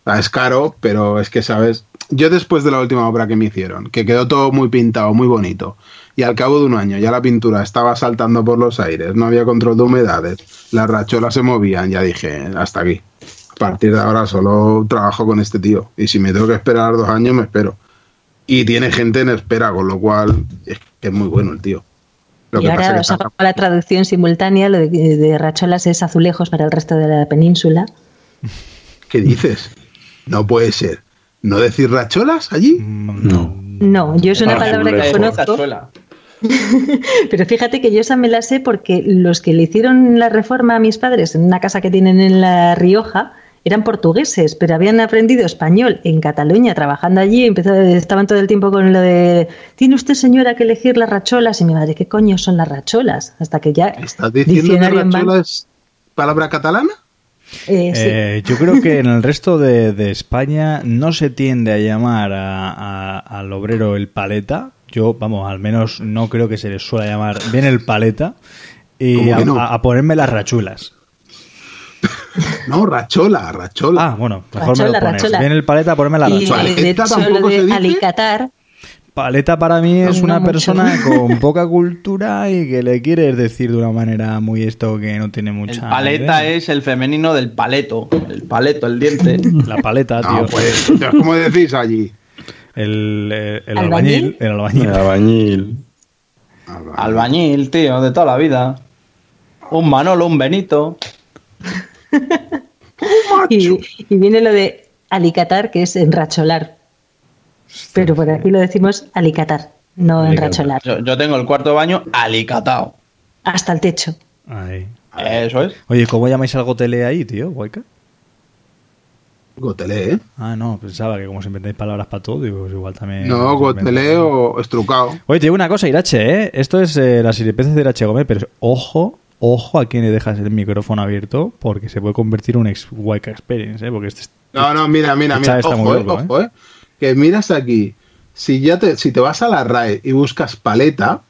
S8: O sea, es caro, pero es que, ¿sabes? Yo después de la última obra que me hicieron, que quedó todo muy pintado, muy bonito, y al cabo de un año ya la pintura estaba saltando por los aires, no había control de humedades, las racholas se movían, ya dije, hasta aquí. A partir de ahora solo trabajo con este tío. Y si me tengo que esperar dos años, me espero. Y tiene gente en espera, con lo cual es que es muy bueno el tío. Lo
S2: y
S8: que pasa
S2: ahora
S8: que
S2: la traducción simultánea, lo de, de racholas es azulejos para el resto de la península.
S8: ¿Qué dices? No puede ser. ¿No decir racholas allí?
S9: No.
S2: No, yo es una
S9: Ah,
S2: palabra que conozco. pero fíjate que yo esa me la sé porque los que le hicieron la reforma a mis padres en una casa que tienen en La Rioja eran portugueses, pero habían aprendido español en Cataluña trabajando allí, empezó- estaban todo el tiempo con lo de tiene usted señora que elegir las racholas y mi madre, ¿qué coño son las racholas? Hasta que ya
S8: ¿Estás diciendo que rachola es palabra catalana?
S2: eh, sí.
S6: Eh, yo creo que en el resto de, de España no se tiende a llamar a- a- al obrero el paleta. Yo, vamos, al menos no creo que se les suele llamar bien el paleta. Y
S8: ¿Cómo
S6: a,
S8: que no?
S6: a- a ponerme las rachuelas.
S8: No, rachola, rachola.
S6: Ah, bueno, mejor me lo pones.
S2: rachola.
S6: Bien el paleta, ponerme la
S2: y
S6: rachola.
S8: Paleta tampoco se dice.
S2: alicatar
S6: Paleta para mí es
S2: No
S6: una
S2: mucho.
S6: persona con poca cultura y que le quieres decir de una manera muy esto que no tiene
S7: El
S6: mucha.
S7: paleta
S6: idea.
S7: es el femenino del paleto. El paleto, el diente.
S6: La paleta, tío.
S8: No, pues, ¿cómo decís allí?
S6: El, el, el
S2: ¿Albañil?
S6: albañil. El albañil.
S9: El albañil.
S7: Albañil, tío, de toda la vida. Un Manolo, un Benito.
S2: y, y viene lo de alicatar, que es enracholar. Pero por aquí lo decimos alicatar, no
S6: Alicatar.
S2: enracholar.
S7: Yo, yo tengo el cuarto de baño alicatado.
S2: Hasta el techo.
S6: Ahí.
S7: Eso es.
S6: Oye, ¿cómo llamáis al gotele ahí, tío? ¿Guayca?
S8: Gotelé, ¿eh?
S6: Ah, no, pensaba que como se inventáis palabras para todo, digo, pues igual también.
S8: No, gotelé o estrucado.
S6: Oye, te digo una cosa, Irache, ¿eh? Esto es eh, las siripeces de Irache Gómez, pero ojo, ojo a quien le dejas el micrófono abierto, porque se puede convertir en un ex Guayca Experience, ¿eh? Porque este,
S8: No, no, mira, mira,
S6: Este
S8: mira.
S6: está muy
S8: Ojo, eh,
S6: loco,
S8: ojo, eh. Que miras aquí. Si ya te, si te vas a la RAE y buscas paleta,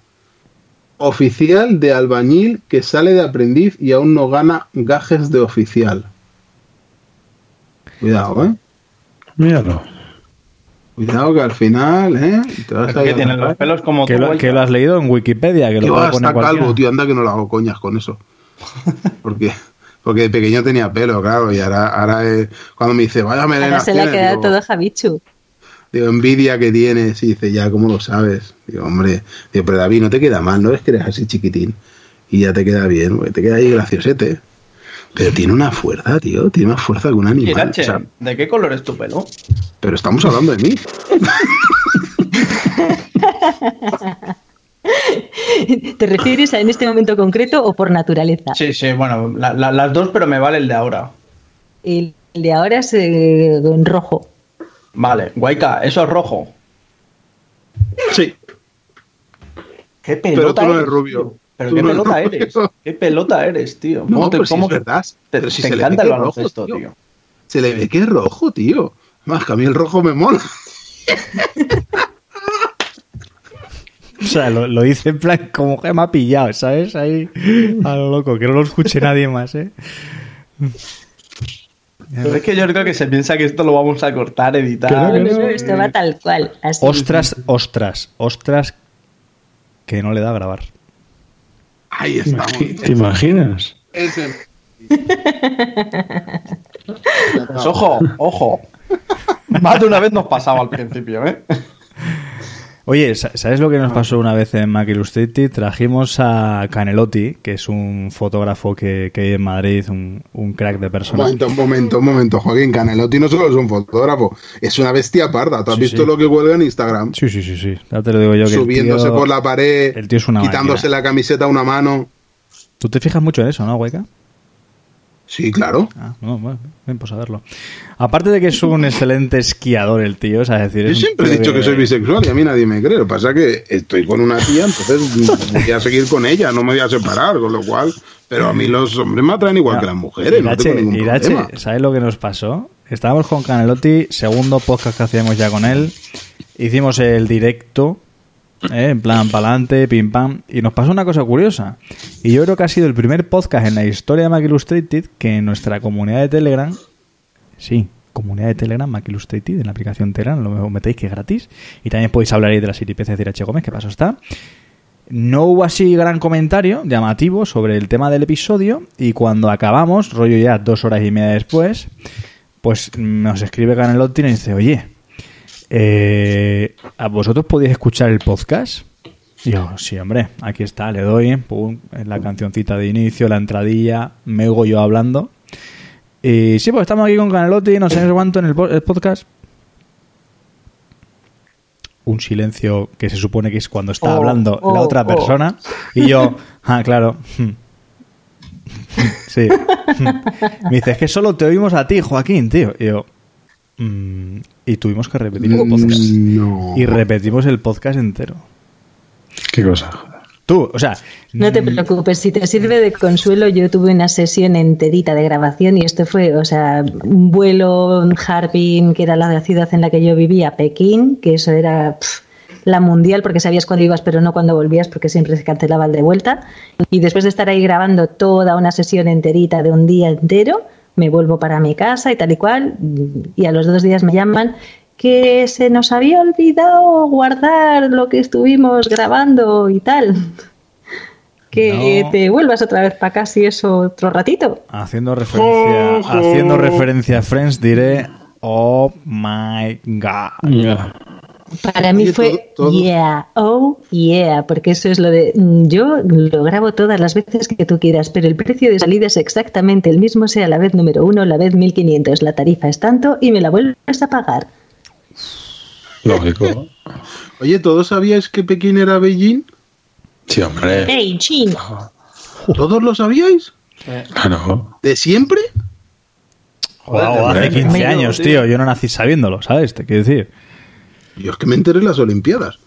S8: oficial de albañil que sale de aprendiz y aún no gana gajes de oficial. Cuidado, eh.
S9: Míralo.
S8: Cuidado que al final, eh. Te vas a
S7: que
S8: la
S7: los pelos como
S6: que,
S7: tú,
S6: lo, que lo has leído en Wikipedia, que
S8: Que
S6: lo
S8: va
S6: puede poner cualquiera.
S8: calvo, tío, anda que no lo hago coñas con eso. Porque, porque de pequeño tenía pelo, claro, y ahora, ahora eh, cuando me dice, vaya melena.
S2: Ahora se le ha
S8: tienes",
S2: quedado
S8: digo,
S2: todo Javichu.
S8: Digo, envidia que tienes. Y dice, ya, ¿cómo lo sabes? Digo, hombre, digo, pero David, no te queda mal, no es que eres así chiquitín. Y ya te queda bien, güey, te queda ahí graciosete. Pero tiene una fuerza, tío, tiene más fuerza que un animal.
S7: Irache,
S8: O sea,
S7: ¿de qué color es tu pelo?
S8: pero estamos hablando de mí.
S2: ¿Te refieres a en este momento concreto o por naturaleza?
S7: Sí, sí, bueno, la- la- las dos, pero me vale el de ahora.
S2: El de ahora es eh, en rojo.
S7: Vale, Guayca, eso es rojo.
S8: Sí,
S7: ¿Qué
S8: pero
S7: pelota
S8: tú no eres
S7: eres,
S8: rubio.
S7: ¿Pero qué
S8: no
S7: pelota eres? ¿Qué pelota eres, tío?
S8: No,
S7: ¿Cómo te,
S8: pero si
S7: cómo
S8: es verdad.
S7: Te,
S8: Pero si
S7: te
S8: se le
S7: encanta el baloncesto,
S8: tío.
S7: tío.
S8: Se le ve que es rojo, tío. Más que a mí el rojo me mola.
S6: O sea, lo, lo dice en plan como que me ha pillado, ¿sabes? Ahí a lo loco, que no lo escuche nadie más, ¿eh?
S7: Pero es que yo creo que se piensa que esto lo vamos a cortar, editar.
S6: No,
S2: No,
S6: no.
S2: no, esto va tal cual. Así.
S6: Ostras, ostras, ostras, que no le da a grabar.
S8: Ahí estamos.
S9: ¿Te imaginas?
S8: Ese-
S7: Pues ojo, ojo. Más de una vez nos pasaba al principio, ¿eh?
S6: Oye, sa- ¿sabes lo que nos pasó una vez en Mac Illustrated? Trajimos a Canelotti, que es un fotógrafo que, que hay en Madrid, un, un crack de
S8: Un
S6: persona.
S8: momento, un momento, un momento. Joaquín Canelotti no solo es un fotógrafo, es una bestia parda. ¿Tú has
S6: Sí,
S8: visto
S6: sí.
S8: lo que cuelga en Instagram?
S6: Sí, sí, sí, sí. Ya te lo digo yo que el
S8: Subiéndose
S6: tío-
S8: por la pared,
S6: el tío es una
S8: quitándose
S6: máquina.
S8: la camiseta a una mano.
S6: Tú te fijas mucho en eso, ¿no, Hueca?
S8: Sí, claro.
S6: Ah, no, bueno, bien, pues a verlo. Aparte de que es un excelente esquiador el tío, o sea, es decir...
S8: Yo siempre he dicho que soy bisexual y a mí nadie me cree. Lo que pasa es que estoy con una tía, entonces voy a seguir con ella, no me voy a separar, con lo cual. Pero a mí los hombres me atraen igual que las mujeres, no tengo ningún
S6: Irache,
S8: problema.
S6: ¿sabes lo que nos pasó? Estábamos con Canelotti, segundo podcast que hacíamos ya con él. Hicimos el directo, ¿eh? en plan pa'lante, pim pam. Y nos pasó una cosa curiosa. Y yo creo que ha sido el primer podcast en la historia de Mac Illustrated que en nuestra comunidad de Telegram, sí, comunidad de Telegram, Mac Illustrated, en la aplicación Telegram, lo metéis que es gratis. Y también podéis hablar ahí de las iripeces de Irache Gómez, que paso está. No hubo así gran comentario llamativo sobre el tema del episodio y cuando acabamos, rollo ya dos horas y media después, pues nos escribe Canelotti y dice, oye, eh, ¿a vosotros podéis escuchar el podcast? Y yo, sí, hombre, aquí está, le doy, pum, la cancioncita de inicio, la entradilla, me oigo yo hablando. Y sí, pues estamos aquí con Canelotti, no sé cuánto en el podcast. Un silencio que se supone que es cuando está
S2: Oh,
S6: hablando la
S2: oh,
S6: otra
S2: oh.
S6: persona. Y yo, ah, claro. Sí. Me dice, es que solo te oímos a ti, Joaquín, tío. Y yo, mm, y tuvimos que repetir el podcast.
S8: No.
S6: Y repetimos el podcast entero.
S9: Qué cosa.
S6: Tú, o sea,
S2: No te
S6: mm,
S2: preocupes, si te sirve de consuelo, yo tuve una sesión enterita de grabación y esto fue, o sea, un vuelo en Harbin, que era la ciudad en la que yo vivía, Pekín, que eso era la mundial porque sabías cuándo ibas, pero no cuando volvías porque siempre se cancelaba el de vuelta. Y después de estar ahí grabando toda una sesión enterita de un día entero, me vuelvo para mi casa y tal y cual, y a los dos días me llaman que se nos había olvidado guardar lo que estuvimos grabando y tal. Que
S6: No.
S2: te vuelvas otra vez para acá si eso otro ratito.
S6: haciendo referencia, haciendo referencia a Friends, diré, oh my god.
S2: Para mí fue
S8: todo- todo-
S2: yeah, oh yeah, porque eso es lo de mm, yo lo grabo todas las veces que tú quieras, pero el precio de salida es exactamente el mismo, sea la vez número uno, la vez 1500, la tarifa es tanto y me la vuelves a pagar.
S9: Lógico.
S8: Oye, ¿todos sabíais que Pekín era Beijing?
S9: Sí, hombre.
S2: ¡Ey, chino!
S8: ¿Todos lo sabíais?
S9: Claro.
S8: ¿De siempre?
S6: Joder, hace
S9: hombre,
S6: 15
S7: amigo,
S6: años,
S7: tío.
S6: Yo no nací sabiéndolo, ¿sabes? Te quiero decir.
S8: Yo es que me enteré en las Olimpiadas.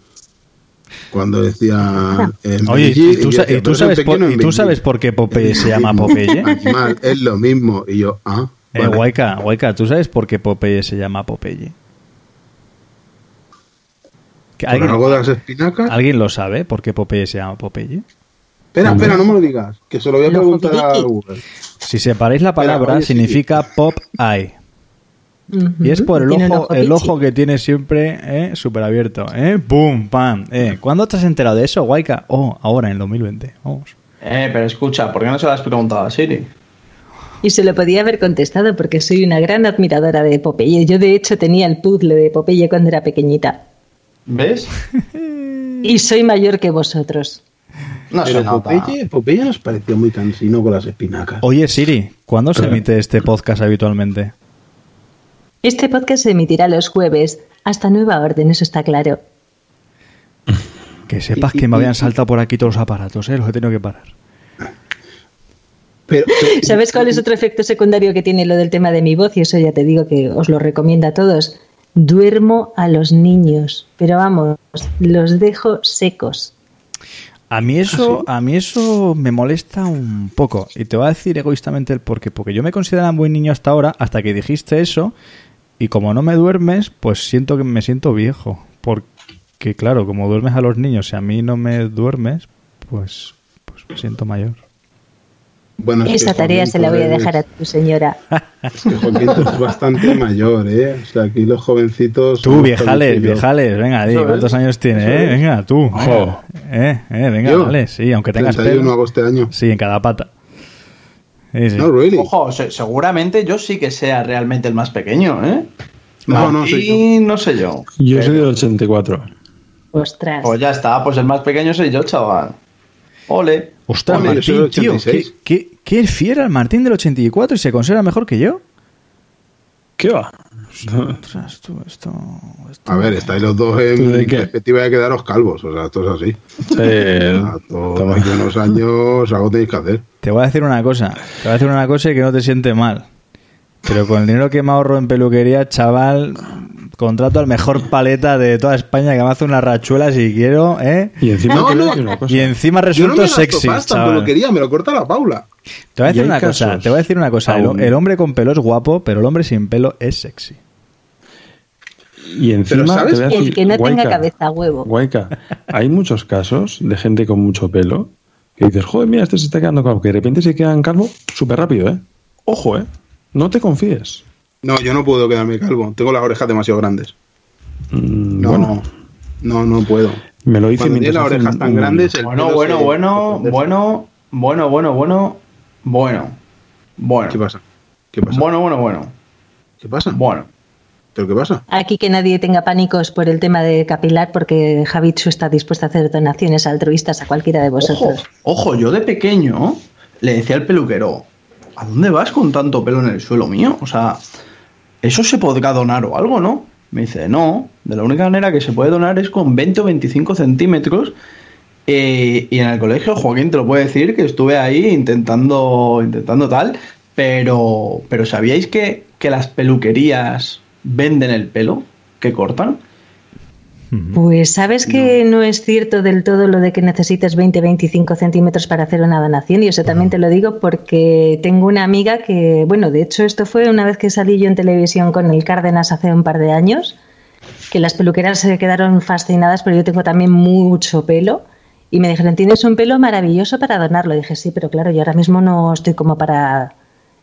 S8: Cuando decía. eh,
S6: Oye, ¿y tú,
S8: Beijing,
S6: tú
S8: yo
S6: sa-
S8: decía,
S6: y tú
S8: ¿pero es en
S6: sabes, por,
S8: o en
S6: y tú
S8: Beijing?
S6: sabes por qué Popeye se llama. Popeye?
S8: Animal, es lo mismo. Y yo, ah.
S6: Eh. Guayca, Guayca, ¿tú sabes por qué Popeye se llama Popeye? ¿Que
S8: ¿Por
S6: ¿Alguien,
S8: algo de las espinacas?
S6: ¿Alguien lo sabe por qué Popeye se llama Popeye?
S8: Espera, espera, no me lo digas. Que se lo voy a preguntar a Google.
S6: Si separáis la palabra,
S8: oye, sí.
S6: significa Pop Eye. Y es por el ojo, el ojo que tiene siempre eh, súper abierto. ¿eh? ¡Pum! ¡Pam! Eh. ¿Cuándo te has enterado de eso, Guayca? Oh, ahora, en el 2020. Vamos.
S7: Eh, pero escucha, ¿por qué no se lo has preguntado a Siri?
S2: Y se lo podía haber contestado porque soy una gran admiradora de Popeye. Yo de hecho tenía el puzzle de Popeye cuando era pequeñita.
S7: ¿Ves?
S2: Y soy mayor que vosotros.
S7: No se
S8: Pero
S7: nota.
S8: Popeye, Popeye nos pareció muy cansino con las espinacas.
S6: Oye, Siri, ¿cuándo se emite este podcast habitualmente?
S2: Este podcast se emitirá los jueves. Hasta nueva orden, eso está claro.
S6: Que sepas que me habían saltado por aquí todos los aparatos, ¿eh? Los he tenido que parar.
S8: Pero, pero-
S2: ¿Sabes cuál es otro efecto secundario que tiene lo del tema de mi voz? Y eso ya te digo que os lo recomiendo a todos. Duermo a los niños, pero vamos, los dejo secos.
S6: A mí eso, a mí eso me molesta un poco. Y te voy a decir egoístamente el porqué. Porque yo me consideraba muy niño hasta ahora, hasta que dijiste eso. Y como no me duermes, pues siento que me siento viejo. Porque, claro, como duermes a los niños y a mí no me duermes, pues, pues me siento mayor.
S8: bueno, es
S2: Esa tarea
S8: Joaquín,
S2: se la voy a dejar a tu señora.
S8: Es que Joaquín eres bastante mayor, ¿eh? O sea, aquí los jovencitos.
S6: Tú, viejales, viejales, venga, di,
S7: es,
S6: ¿cuántos años tienes,
S8: eso
S6: eh?
S8: es.
S6: Venga, tú.
S9: Ojo.
S6: Eh, eh, venga,
S8: Yo,
S6: dale, sí, aunque tengas
S8: 31
S6: pelo.
S8: hago este año.
S6: Sí, en cada pata. Sí, sí.
S8: No, really.
S7: Ojo, se- seguramente yo sí que sea realmente el más pequeño, ¿eh?
S8: No, no, soy
S7: Y no sé yo.
S9: Yo soy
S7: Pero-
S9: del 84.
S2: Ostras.
S7: Pues ya está, pues el más pequeño soy yo, chaval. Ole.
S6: Ostras,
S8: yo soy
S6: Martín, tío,
S8: 86.
S6: ¿qué, qué, qué fiera el Martín del 84 y se considera mejor que yo.
S9: ¿Qué va?
S6: Ostras, tú, esto, esto-
S8: A ver, estáis los dos
S9: ¿Tú
S8: en
S9: de qué?
S8: perspectiva de quedaros calvos. O sea, esto es así.
S9: Sí,
S8: A todos aquí unos años algo tenéis que hacer.
S6: Te voy a decir una cosa. Te voy a decir una cosa y que no te siente mal. Pero con el dinero que me ahorro en peluquería, chaval, contrato al mejor paleta de toda España que me hace unas rachuelas si quiero, ¿eh?
S9: Y encima
S8: No, no.
S9: una.
S6: Y encima
S8: Yo no
S6: resulto
S8: me
S6: sexy,
S8: pasta en
S6: chaval.
S8: peluquería, me lo corta la Paula.
S6: Te voy a decir una cosa, te voy a decir una cosa. El, hombre con pelo es guapo, pero el hombre sin pelo es sexy.
S9: Y encima
S8: Pero ¿sabes?
S9: te voy a
S2: El que no tenga cabeza huevo.
S9: Guayca, hay muchos casos de gente con mucho pelo que dices, joder, mira, este se está quedando calvo, que de repente se quedan calvo súper rápido, ¿eh? Ojo, ¿eh? No te confíes.
S8: No, yo no puedo quedarme calvo. Tengo las orejas demasiado grandes.
S9: Mm,
S8: No,
S9: bueno,
S8: no, no puedo.
S9: me lo hice
S8: Cuando tienes las orejas tan
S9: un-
S8: grandes, el
S7: Bueno, bueno, bueno, bueno, bueno, bueno, bueno, bueno, bueno.
S8: ¿Qué pasa? ¿Qué pasa?
S7: Bueno, bueno, bueno,
S8: ¿Qué pasa?
S7: bueno.
S8: ¿Pero qué pasa?
S2: Aquí que nadie tenga pánicos por el tema de capilar, porque Javichu está dispuesto a hacer donaciones altruistas a cualquiera de
S7: Ojo,
S2: vosotros.
S7: ojo, yo de pequeño le decía al peluquero, ¿a dónde vas con tanto pelo en el suelo mío? O sea, eso se podrá donar o algo, ¿no? Me dice, no, de la única manera que se puede donar es con 20 o 25 centímetros. Y en el colegio, Joaquín te lo puede decir, que estuve ahí intentando, intentando tal, pero, pero ¿sabíais que, que las peluquerías venden el pelo que cortan?
S2: Pues sabes que no. es cierto del todo lo de que necesites 20-25 centímetros para hacer una donación y eso también te lo digo porque tengo una amiga que, bueno, de hecho esto fue una vez que salí yo en televisión con el Cárdenas hace un par de años, que las peluqueras se quedaron fascinadas, pero yo tengo también mucho pelo y me dijeron, tienes un pelo maravilloso para donarlo. Y dije, sí, pero claro, yo ahora mismo no estoy como para...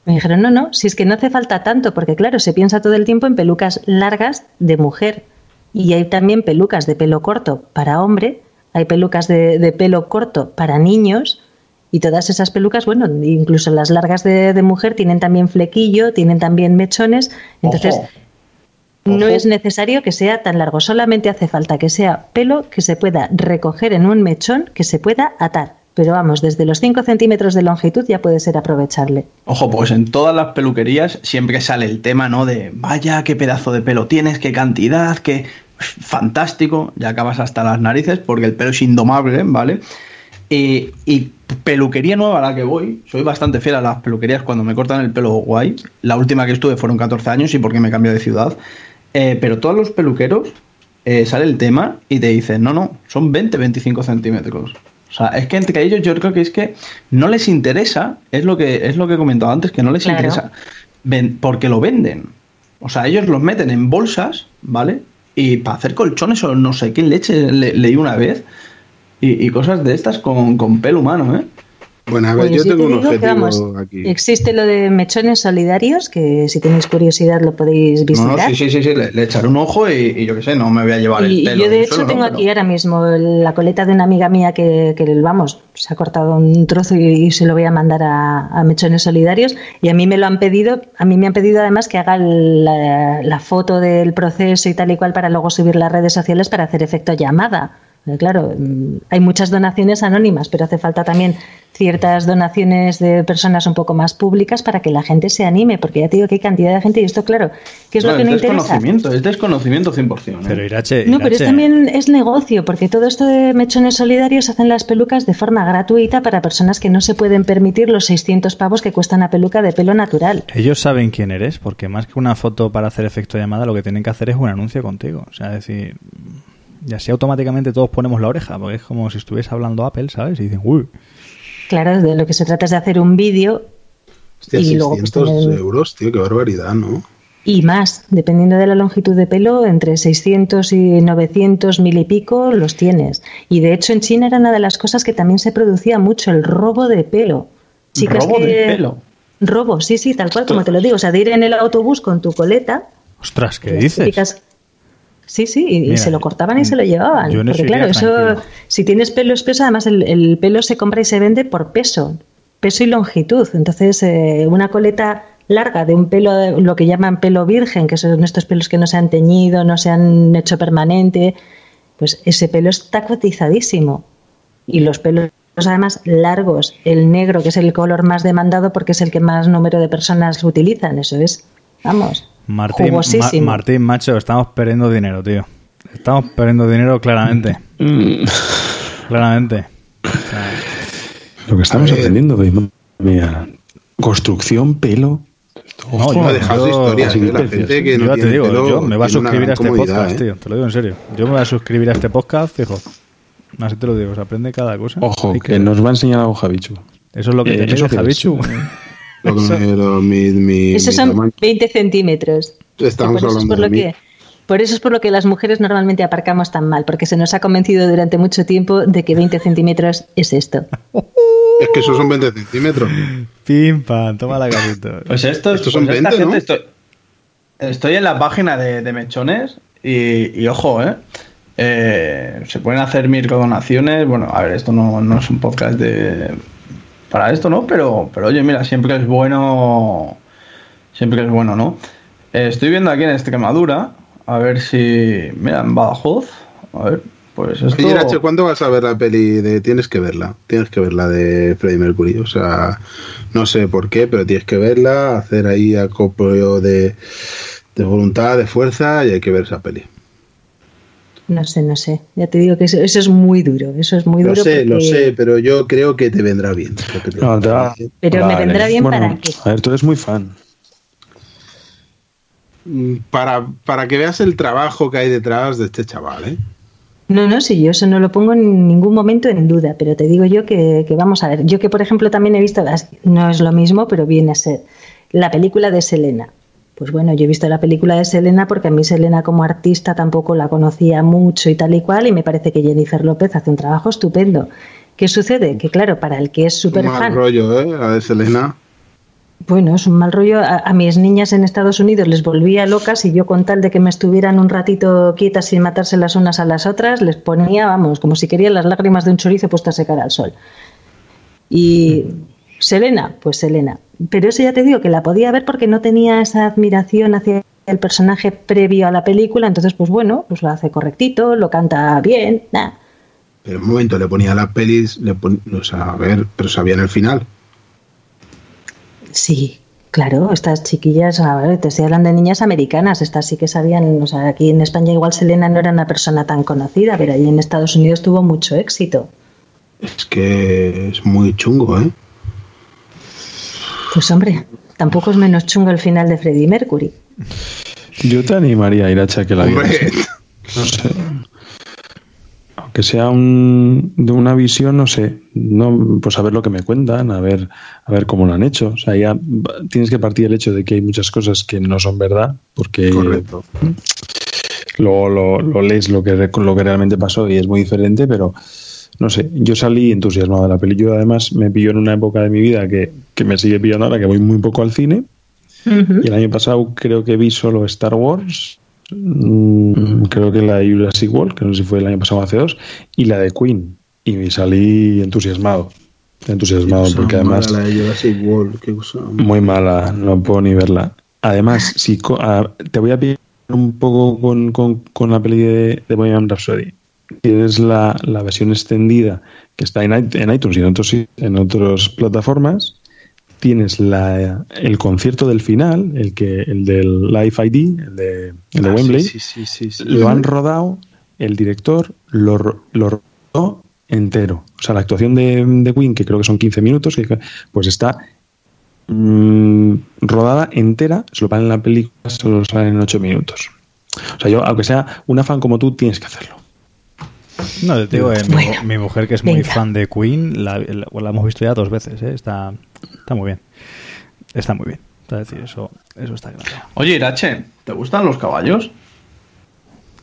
S2: Me dijeron, no, no, si es que no hace falta tanto, porque claro, se piensa todo el tiempo en pelucas largas de mujer. Y hay también pelucas de pelo corto para hombre, hay pelucas de, pelo corto para niños y todas esas pelucas, bueno, incluso las largas de, mujer tienen también flequillo, tienen también mechones, entonces. No es necesario que sea tan largo, solamente hace falta que sea pelo que se pueda recoger en un mechón, que se pueda atar. Pero vamos, desde los 5 centímetros de longitud ya puede ser aprovechable.
S7: Ojo, pues en todas las peluquerías siempre sale el tema, ¿no? De vaya, qué pedazo de pelo tienes, qué cantidad, qué fantástico. Ya acabas hasta las narices porque el pelo es indomable, ¿vale? Y, y peluquería nueva a la que voy, soy bastante fiel a las peluquerías cuando me cortan el pelo guay. La última que estuve fueron 14 años y porque me cambié de ciudad. Eh, pero todos los peluqueros eh, sale el tema y te dicen, no, no, son 20-25 centímetros. O sea, es que entre ellos yo creo que es que no les interesa, es lo que, es lo que he comentado antes, que no les
S2: Claro.
S7: interesa, ven- porque lo venden. O sea, ellos los meten en bolsas, ¿vale? Y para hacer colchones o no sé qué leche le- leí una vez. Y, y cosas de estas con, con pelo humano, ¿eh?
S8: Bueno, a ver,
S2: Pues
S8: yo tengo
S2: te
S8: un objetivo
S2: vamos,
S8: aquí.
S2: Existe lo de mechones solidarios, que si tenéis curiosidad lo podéis
S7: No,
S2: visitar.
S7: no, sí, sí, sí, sí, le, le echaré un ojo y, y yo qué sé, no me voy a llevar
S2: Y,
S7: el
S2: y
S7: pelo.
S2: yo de hecho
S7: suelo,
S2: tengo
S7: ¿no?
S2: aquí
S7: Pero-
S2: ahora mismo la coleta de una amiga mía que, que, vamos, se ha cortado un trozo y, se lo voy a mandar a, a Mechones Solidarios y a mí me lo han pedido, a mí me han pedido además que haga la, la foto del proceso y tal y cual para luego subir las redes sociales para hacer efecto llamada. Porque, Claro, mm, hay muchas donaciones anónimas, pero hace falta también ciertas donaciones de personas un poco más públicas para que la gente se anime, porque ya te digo que hay cantidad de gente y esto, claro, ¿qué es
S7: No,
S2: lo que
S7: es
S2: no interesa?
S7: desconocimiento, es desconocimiento 100%. ¿eh?
S6: Pero Irache,
S2: No, pero es también es negocio, porque todo esto de mechones solidarios hacen las pelucas de forma gratuita para personas que no se pueden permitir los 600 pavos que cuesta una peluca de pelo natural.
S6: Ellos saben quién eres, porque más que una foto para hacer efecto llamada, lo que tienen que hacer es un anuncio contigo. O sea, es decir, y así automáticamente todos ponemos la oreja, porque es como si estuviese hablando Apple, ¿sabes? Y dicen, uy,
S2: Claro, de lo que se trata es de hacer un vídeo
S8: Hostia,
S2: y luego, pues,
S8: 600
S2: tener-
S8: euros, tío, qué barbaridad, ¿no?
S2: y más, dependiendo de la longitud de pelo, entre 600 y 900 mil y pico los tienes. Y de hecho en China era una de las cosas que también se producía mucho, el robo de pelo. Chicas
S7: Robo
S2: que-
S7: de pelo.
S2: Robo, sí, sí, tal cual, como te lo digo. O sea, de ir en el autobús con tu coleta
S6: ostras, ¿qué dices?
S2: típicas- Sí, sí, y,
S6: Mira,
S2: se lo cortaban y se lo llevaban.
S6: yo en eso
S2: Porque claro, eso, si tienes pelo espeso, además el, el pelo se compra y se vende por peso, peso y longitud. Entonces, eh, una coleta larga de un pelo, lo que llaman pelo virgen, que son estos pelos que no se han teñido, no se han hecho permanente, pues ese pelo está cotizadísimo. Y los pelos además largos, el negro, que es el color más demandado porque es el que más número de personas utilizan, eso es, vamos.
S6: Martín, Ma-. Martín, macho, estamos perdiendo dinero, tío. Estamos perdiendo dinero claramente.
S9: Mm,
S6: claramente. O sea,
S9: Lo que estamos aprendiendo, de mía. Construcción, pelo.
S6: No,
S8: Ojo,
S6: yo-
S8: dejaos de
S6: yo-
S8: historias,
S9: yo-
S8: ¿eh? la gente que
S6: yo
S8: no
S6: ya te
S8: tiene
S6: digo,
S8: pelo
S6: yo me voy a
S8: tiene
S6: suscribir a este podcast,
S8: ¿eh?
S6: tío. Te lo digo en serio. Yo me voy a suscribir a este podcast, fijo. Así te lo digo, se aprende cada cosa.
S9: Ojo, que nos va a enseñar algo Javichu.
S6: Eso es lo que
S9: Eh,
S6: te
S9: ¿eso
S6: pide
S9: qué es?
S6: Javichu.
S8: Lo que- lo- mi- mi-
S2: Esos
S8: mi
S2: son
S8: tamaño.
S2: 20 centímetros.
S8: Estamos
S2: por eso es
S8: hablando
S2: por
S8: de
S2: lo
S8: mí.
S2: que por eso es por lo que las mujeres normalmente aparcamos tan mal, porque se nos ha convencido durante mucho tiempo de que 20 centímetros es esto.
S8: Es que esos son 20 centímetros.
S6: Pim, pam, toma la casito.
S7: Pues esto,
S8: Estos son
S7: pues esta
S8: 20, ¿no?
S7: gente estoy, estoy en la página de, de Mechones y, y ojo, ¿eh? Eh, Se pueden hacer mil donaciones. Bueno, a ver, esto no, no es un podcast de para esto, ¿no? Pero, pero oye, mira, siempre es bueno. Siempre es bueno, ¿no? Eh, estoy viendo aquí en Extremadura, a ver si. Mira, en Badajoz. A ver, pues esto.
S8: Oye, ¿cuándo vas a ver la peli de... Tienes que verla, tienes que verla de Freddie Mercury. O sea, no sé por qué, pero tienes que verla, hacer ahí acopio de, de voluntad, de fuerza y hay que ver esa peli.
S2: No sé, no sé. Ya te digo que eso, eso es muy duro. Eso es muy
S8: Lo
S2: duro.
S8: sé, lo sé, pero yo creo que te vendrá bien. lo que te
S9: No, te
S8: vendrá
S9: va-
S8: bien.
S2: Pero me vendrá bien
S9: Bueno,
S2: para qué.
S9: A ver, tú eres muy fan.
S8: Mm, Para, para que veas el trabajo que hay detrás de este chaval, ¿eh?
S2: No, no, sí, yo eso no lo pongo en ningún momento en duda, pero te digo yo que, que vamos a ver. Yo que, por ejemplo, también he visto, las- no es lo mismo, pero viene a ser la película de Selena. Pues bueno, yo he visto la película de Selena porque a mí Selena como artista tampoco la conocía mucho y tal y cual, y me parece que Jennifer López hace un trabajo estupendo. ¿Qué sucede? Que claro, para el que es súper
S8: Mal
S2: fan,
S8: rollo, ¿eh? La de Selena.
S2: bueno, es un mal rollo. A, a mis niñas en Estados Unidos les volvía locas y yo con tal de que me estuvieran un ratito quietas sin matarse las unas a las otras, les ponía, vamos, como si querían las lágrimas de un chorizo puestas a secar al sol. Y Selena, pues Selena. Pero eso ya te digo que la podía ver porque no tenía esa admiración hacia el personaje previo a la película, entonces pues bueno, pues lo hace correctito, lo canta bien, nada.
S8: Pero un momento, le ponía las pelis, le pon- o sea, a ver, pero sabían el final.
S2: Sí, claro, estas chiquillas, a ver, te estoy hablando de niñas americanas, estas sí que sabían, o sea, aquí en España igual Selena no era una persona tan conocida, pero allí en Estados Unidos tuvo mucho éxito.
S8: Es que es muy chungo, ¿eh?
S2: Pues hombre, tampoco es menos chungo el final de Freddie Mercury.
S9: Yo te animaría a ir a que la vieras. No sé. Aunque sea un, de una visión, no sé. No, pues a ver lo que me cuentan, a ver, a ver cómo lo han hecho. O sea, ya tienes que partir del hecho de que hay muchas cosas que no son verdad, porque
S8: correcto.
S9: luego lo, lo lees lo que, lo que realmente pasó y es muy diferente, pero no sé, yo salí entusiasmado de la peli. Yo además me pilló en una época de mi vida que, que me sigue pillando ahora, que voy muy poco al cine. Y el año pasado creo que vi solo Star Wars. mm, Creo que la de Jurassic World, que no sé si fue el año pasado o hace dos, y la de Queen. Y me salí entusiasmado. Entusiasmado, porque además
S8: mala la de Jurassic World, qué cosa
S9: muy mala, no puedo ni verla. Además, si te voy a pillar un poco con, con- con la peli de, de Bohemian Rhapsody. Tienes la, la versión extendida que está en, iTunes y en otros en otras plataformas. Tienes la, el concierto del final, el que el del Live ID, el de, el de
S8: Ah,
S9: Wembley.
S8: Sí, sí, sí.
S9: Lo han rodado, el director lo, lo rodó entero. O sea, la actuación de, de Queen, que creo que son 15 minutos, pues está mm, rodada entera, se lo pagan en la película, solo sale en 8 minutos. O sea, yo, aunque sea una fan como tú, tienes que hacerlo.
S6: No, te digo, eh, mi,
S2: Bueno,
S6: mi mujer, que es muy fan de Queen, la, la- la hemos visto ya dos veces, ¿eh? Está, está muy bien. Está muy bien. Es decir, eso, eso está claro.
S7: Oye, Irache, ¿te gustan los caballos?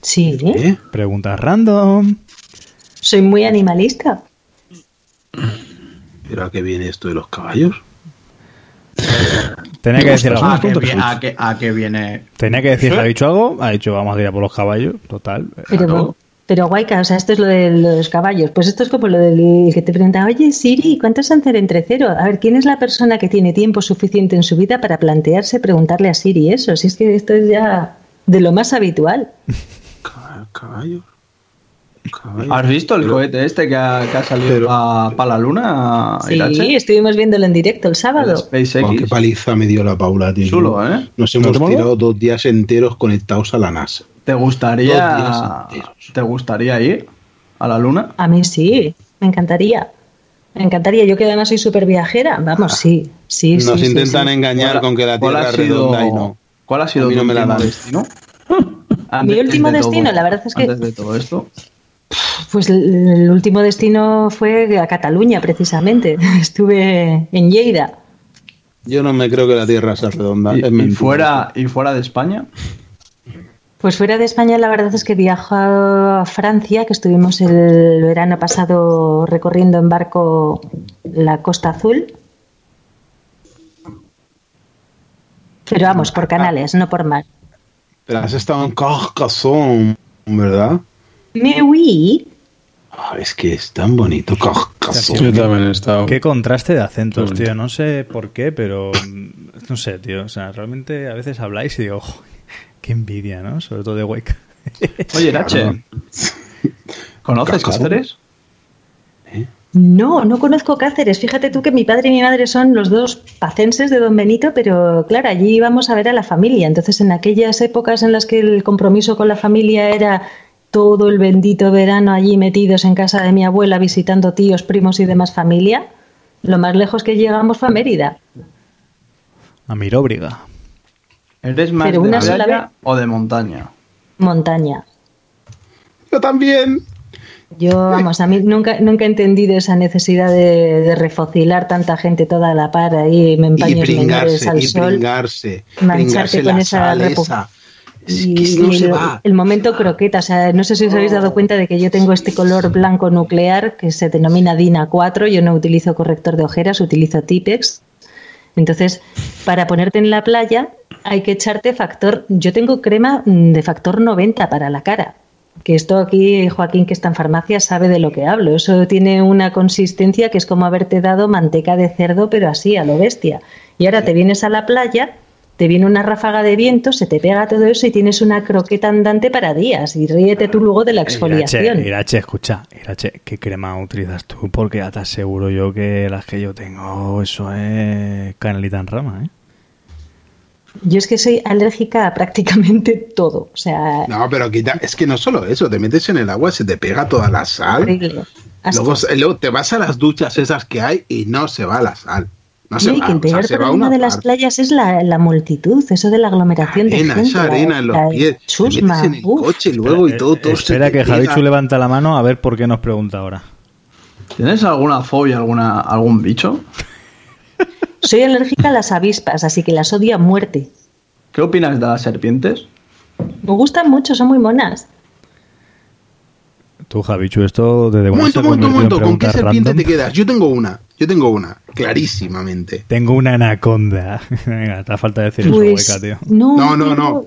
S2: Sí,
S8: ¿Eh?
S6: Preguntas random.
S2: soy muy animalista.
S8: ¿Pero a qué viene esto de los caballos?
S6: Tenía que decir algo.
S7: ¿A qué,
S9: puntos
S7: vi-
S9: sois.
S7: a qué- a qué viene?
S6: Tenía que decir,
S7: ¿Sí?
S6: ¿ha dicho algo? Ha dicho, vamos a ir a por los caballos. Total.
S2: Pero, pero guayca, o sea, esto es lo de los caballos. Pues esto es como lo del que te pregunta, oye Siri, ¿cuánto es hacer entre cero? A ver, ¿quién es la persona que tiene tiempo suficiente en su vida para plantearse preguntarle a Siri eso? Si es que esto es ya de lo más habitual.
S8: Ca- ¿Caballos?
S7: ¿Has visto el cohete este que ha, que ha salido para la luna?
S2: Sí,
S7: Irache?
S2: estuvimos viéndolo en directo el
S7: El
S2: sábado.
S7: SpaceX.
S8: Oh, qué paliza me dio la Paula, tío.
S7: Chulo, ¿eh?
S8: Nos
S9: ¿No
S8: hemos tirado dos días enteros conectados a la NASA.
S7: ¿Te gustaría. ¿Te gustaría ir a la luna?
S2: A mí sí, me encantaría. Me encantaría. Yo que además soy súper viajera. Vamos, sí, sí, sí.
S8: Nos
S2: sí,
S8: intentan
S2: sí.
S8: engañar
S7: ¿Cuál-
S8: con que la Tierra es
S7: sido-
S8: redonda y no.
S7: ¿Cuál ha sido tu
S8: no me la
S7: último destino?
S2: Mi último
S7: de
S2: destino,
S7: todo,
S2: la verdad es que-
S7: Antes de todo esto.
S2: Pues el, último destino fue a Cataluña, precisamente. Estuve en Lleida.
S8: Yo no me creo que la Tierra sea redonda.
S7: Y,
S8: es
S7: y
S8: mentira.
S7: fuera, ¿Y fuera de España?
S2: Pues fuera de España, la verdad es que viajo a Francia, que estuvimos el verano pasado recorriendo en barco la Costa Azul. Pero vamos, por canales, no por mar.
S8: Pero has estado en Carcassonne, ¿verdad?
S2: Me oui.
S8: Ah, es que es tan bonito Carcassonne.
S9: Yo también he estado.
S6: Qué contraste de acentos, tío. No sé por qué, pero no sé, tío. O sea, realmente a veces habláis y digo, "Jo, qué envidia, ¿no? Sobre todo de Wake.
S7: Oye,
S8: Cabrón.
S7: ¿conoces. Cáceres?
S2: No, no conozco Cáceres. Fíjate tú que mi padre y mi madre son los dos pacenses de Don Benito, pero claro, allí íbamos a ver a la familia. Entonces, en aquellas épocas en las que el compromiso con la familia era todo el bendito verano allí metidos en casa de mi abuela visitando tíos, primos y demás familia, lo más lejos que llegamos fue a Mérida.
S6: A Miróbriga.
S7: ¿Eres más
S2: Pero
S7: de
S2: una
S7: playa
S2: vez.
S7: o de montaña?
S2: Montaña.
S8: Yo también.
S2: Yo, vamos, a mí nunca, nunca he entendido esa necesidad de, de refocilar tanta gente toda a la par ahí, me
S8: Y
S2: empaños menores
S8: pringarse,
S2: al
S8: y
S2: sol.
S8: pringarse.
S2: mancharte
S8: pringarse
S2: con
S8: la
S2: esa
S8: sal
S2: repu-
S8: esa. Es
S2: Y,
S8: no
S2: y
S8: se
S2: el,
S8: va.
S2: el momento croqueta, o sea, no sé si os habéis dado cuenta de que yo tengo este color blanco nuclear que se denomina DINA 4, yo no utilizo corrector de ojeras, utilizo Tipex. Entonces, para ponerte en la playa hay que echarte factor, yo tengo crema mm, de factor 90 para la cara. Que esto aquí, Joaquín, que está en farmacia, sabe de lo que hablo. Eso tiene una consistencia que es como haberte dado manteca de cerdo, pero así, a lo bestia. Y ahora te vienes a la playa, te viene una ráfaga de viento, se te pega todo eso y tienes una croqueta andante para días. Y ríete tú luego de la exfoliación.
S6: Irache, escucha. Irache, ¿qué crema utilizas tú? Porque ya te aseguro yo que las que yo tengo, eso es canelita en rama, ¿eh?
S2: Yo es que soy alérgica a prácticamente todo. O sea,
S8: No, pero quita, es que no solo eso, te metes en el agua, se te pega toda la sal.
S2: horrible.
S8: Luego, luego te vas a las duchas esas que hay y no se va la sal. No se va,
S2: que el
S8: o sea,
S2: peor
S8: se
S2: problema
S8: una
S2: de las
S8: parte.
S2: playas es la, la multitud, eso de la aglomeración
S8: arena,
S2: de gente.
S8: esa arena en los pies.
S2: Chusma,
S8: metes en el
S2: uf.
S8: coche luego y todo, todo
S6: Espera que. Javichu levanta la mano a ver por qué nos pregunta ahora.
S7: ¿Tienes alguna fobia, alguna, algún bicho?
S2: Soy alérgica a las avispas, así que las odio a muerte.
S7: ¿Qué opinas de las serpientes?
S2: Me gustan mucho, son muy monas.
S6: Tú, Javichu, esto desde se
S8: momento, momento, momento. ¿Con qué serpiente
S6: random?
S8: te quedas? Yo tengo una. Yo tengo una. Clarísimamente.
S6: Tengo una anaconda. Venga, te falta decir eso,
S2: Pues,
S6: hueca, tío.
S2: no,
S8: No, no, no.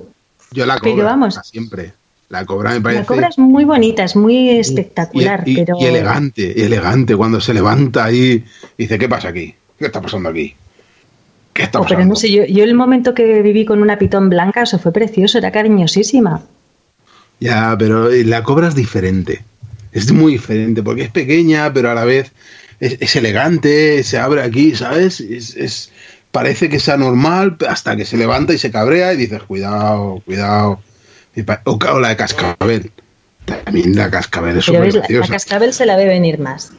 S8: Yo la
S2: Pero
S8: cobra.
S2: vamos.
S8: para siempre. La cobra me parece.
S2: La cobra es muy bonita, es muy espectacular,
S8: y,
S2: pero
S8: y elegante, y elegante. Cuando se levanta ahí y dice: ¿Qué pasa aquí? ¿Qué está pasando aquí? ¿Qué está
S2: Oh,
S8: pasando?
S2: pero no sé, yo, yo el momento que viví con una pitón blanca, eso fue precioso, era cariñosísima.
S8: Ya, pero eh, la cobra es diferente. Es muy diferente porque es pequeña, pero a la vez es, es elegante, se abre aquí, ¿sabes? Es, es- parece que sea normal hasta que se levanta y se cabrea y dices, cuidado, cuidado. O, o la de cascabel. También la cascabel es súper
S2: ves, la, cascabel se la ve venir más.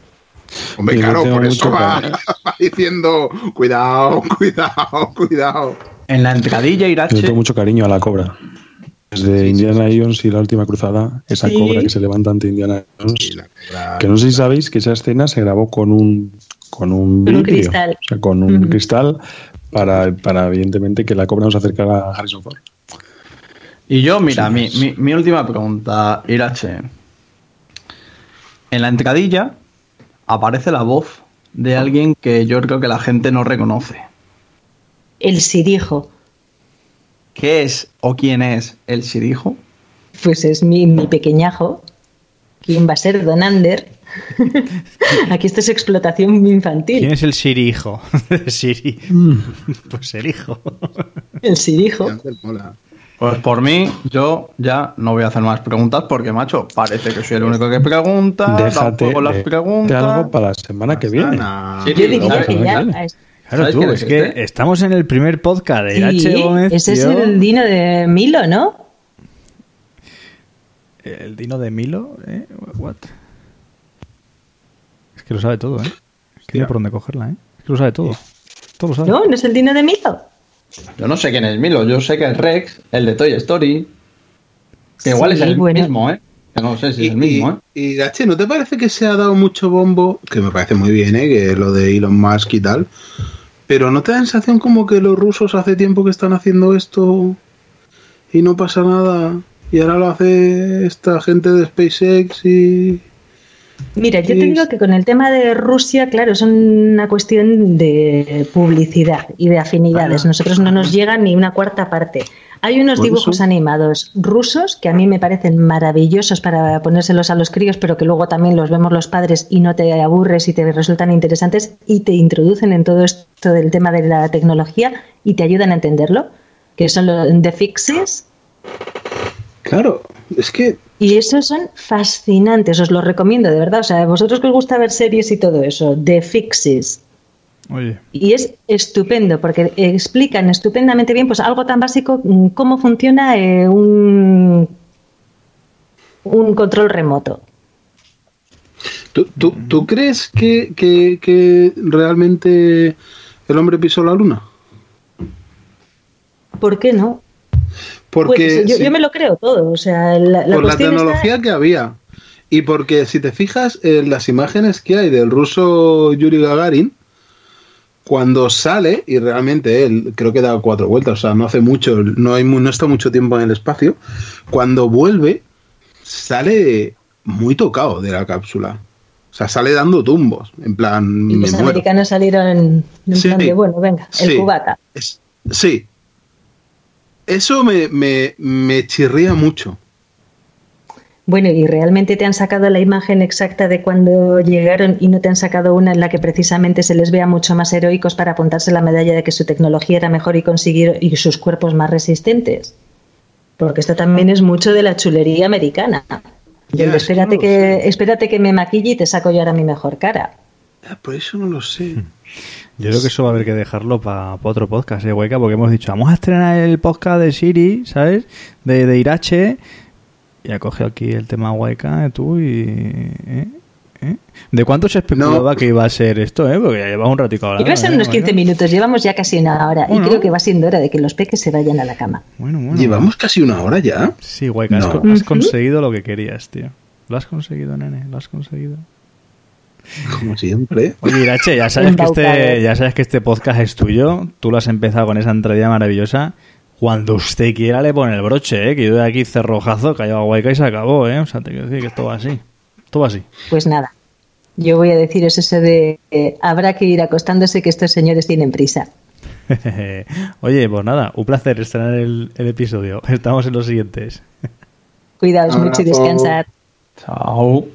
S8: Hombre, claro, por eso va, diciendo, cuidado, cuidado, cuidado.
S7: En la entradilla,
S9: Yo
S7: Irache,
S9: tengo mucho cariño a la cobra. Desde Indiana Jones y la última cruzada, esa
S2: Sí.
S9: cobra que se levanta ante Indiana Jones. Que no sé si sabéis que esa escena se grabó con un con un
S2: cristal.
S9: o sea, con un cristal para, para evidentemente que la cobra no se acercara a Harrison Ford.
S7: Y yo, mira, mi, mi- mi última pregunta, Irache. En la entradilla aparece la voz de alguien que yo creo que la gente no reconoce.
S2: El sirijo,
S7: ¿Qué es o quién es el Sirijo?
S2: pues es mi, mi pequeñajo. ¿Quién va a ser? Don Ander. Aquí esto es explotación infantil.
S6: ¿Quién es el Siri hijo? Siri. Pues el hijo.
S2: El sirijo.
S7: Pues por mí, yo ya no voy a hacer más preguntas porque, macho, parece que soy el único que pregunta.
S9: Déjate
S7: las preguntas.
S9: algo para la semana que viene.
S7: Sí,
S2: Yo diría
S7: ¿sabes
S2: que?
S6: Claro,
S7: ¿Sabes
S6: tú, es que
S7: este?
S6: estamos en el primer podcast de
S2: Sí,
S6: Gómez.
S2: ese es el Dino de Milo, ¿no?
S6: ¿El Dino de Milo, ¿eh? What? Es que lo sabe todo, ¿eh? Es que no hay por dónde cogerla, ¿eh? Es que lo sabe todo. Todo lo sabe.
S2: No, no es el Dino de Milo.
S7: Yo no sé quién es Milo, yo sé que es Rex, el de Toy Story. Que igual
S2: Sí,
S7: es el
S2: bueno.
S7: mismo, ¿eh? Que no sé si
S8: Y,
S7: es el mismo, ¿eh?
S8: y, y, Gache, ¿no te parece que se ha dado mucho bombo? Que me parece muy bien, ¿eh? Que lo de Elon Musk y tal. Pero ¿no te da sensación como que los rusos hace tiempo que están haciendo esto y no pasa nada? Y ahora lo hace esta gente de SpaceX y...
S2: Mira, yo te digo que con el tema de Rusia, claro, es una cuestión de publicidad y de afinidades. Nosotros no nos llega ni una cuarta parte. Hay unos dibujos animados rusos que a mí me parecen maravillosos para ponérselos a los críos, pero que luego también los vemos los padres y no te aburres y te resultan interesantes y te introducen en todo esto del tema de la tecnología y te ayudan a entenderlo, que son los The Fixes.
S8: Claro, es que...
S2: Y esos son fascinantes, os los recomiendo, de verdad. O sea, vosotros que os gusta ver series y todo eso, The Fixes.
S6: Oye,
S2: Y es estupendo porque explican estupendamente bien pues algo tan básico mm, cómo funciona eh, un, un control remoto.
S8: ¿Tú, tú, tú crees que, que, que realmente el hombre pisó la luna?
S2: ¿Por qué no?
S8: Porque
S2: Pues, yo,
S8: si-
S2: yo me lo creo todo. O sea, la, la
S8: por la
S2: está-
S8: tecnología que había. Y porque si te fijas en las imágenes que hay del ruso Yuri Gagarin, cuando sale, y realmente él creo que da cuatro vueltas, o sea, no hace mucho, no, hay, no está mucho tiempo en el espacio, cuando vuelve, sale muy tocado de la cápsula. O sea, sale dando tumbos, en plan,
S2: y los
S8: muero.
S2: americanos salieron en
S8: Sí.
S2: plan de, bueno, venga, el
S8: Sí.
S2: cubata.
S8: Es- sí. Eso me, me, me chirría mucho.
S2: Bueno, y realmente te han sacado la imagen exacta de cuando llegaron y no te han sacado una en la que precisamente se les vea mucho más heroicos para apuntarse la medalla de que su tecnología era mejor y consiguieron y sus cuerpos más resistentes. Porque esto también es mucho de la chulería americana.
S8: Ya,
S2: Del de
S8: es que
S2: espérate
S8: no
S2: que espérate que me maquille y te saco yo ahora mi mejor cara.
S8: Ah, Por eso no lo sé.
S6: yo creo que eso va a haber que dejarlo para otro podcast, ¿eh, Hueca? Porque hemos dicho, vamos a estrenar el podcast de Siri, ¿sabes? De, de Irache. Y ha cogido aquí el tema Hueca, tú y... ¿eh? ¿eh? ¿De cuánto se especulaba
S8: No.
S6: que iba a ser esto, eh? Porque ya lleva un ratico hablando.
S2: Iba a ser
S6: ¿eh,
S2: unos 15
S6: Hueca?
S2: minutos, llevamos ya casi una hora
S6: Bueno.
S2: y creo que va siendo hora de que los peques se vayan a la cama.
S6: Bueno, bueno.
S8: Llevamos casi una hora ya.
S6: Sí, has,
S8: No.
S6: has conseguido lo que querías, tío. Lo has conseguido, nene, lo has conseguido.
S8: Como siempre.
S6: Oye, Irache, ya sabes, que este, ya sabes que este podcast es tuyo. Tú lo has empezado con esa entrada maravillosa. Cuando usted quiera le pone el broche, ¿eh? Que yo de aquí cerrojazo, callado a Hueca y se acabó, ¿eh? O sea, te quiero decir que esto va así. Esto va así.
S2: Pues nada, yo voy a deciros eso de eh, habrá que ir acostándose que estos señores tienen prisa.
S6: Oye, pues nada, un placer estrenar el, el episodio. Estamos en los siguientes.
S2: Cuidaos mucho y descansad.
S7: Chao.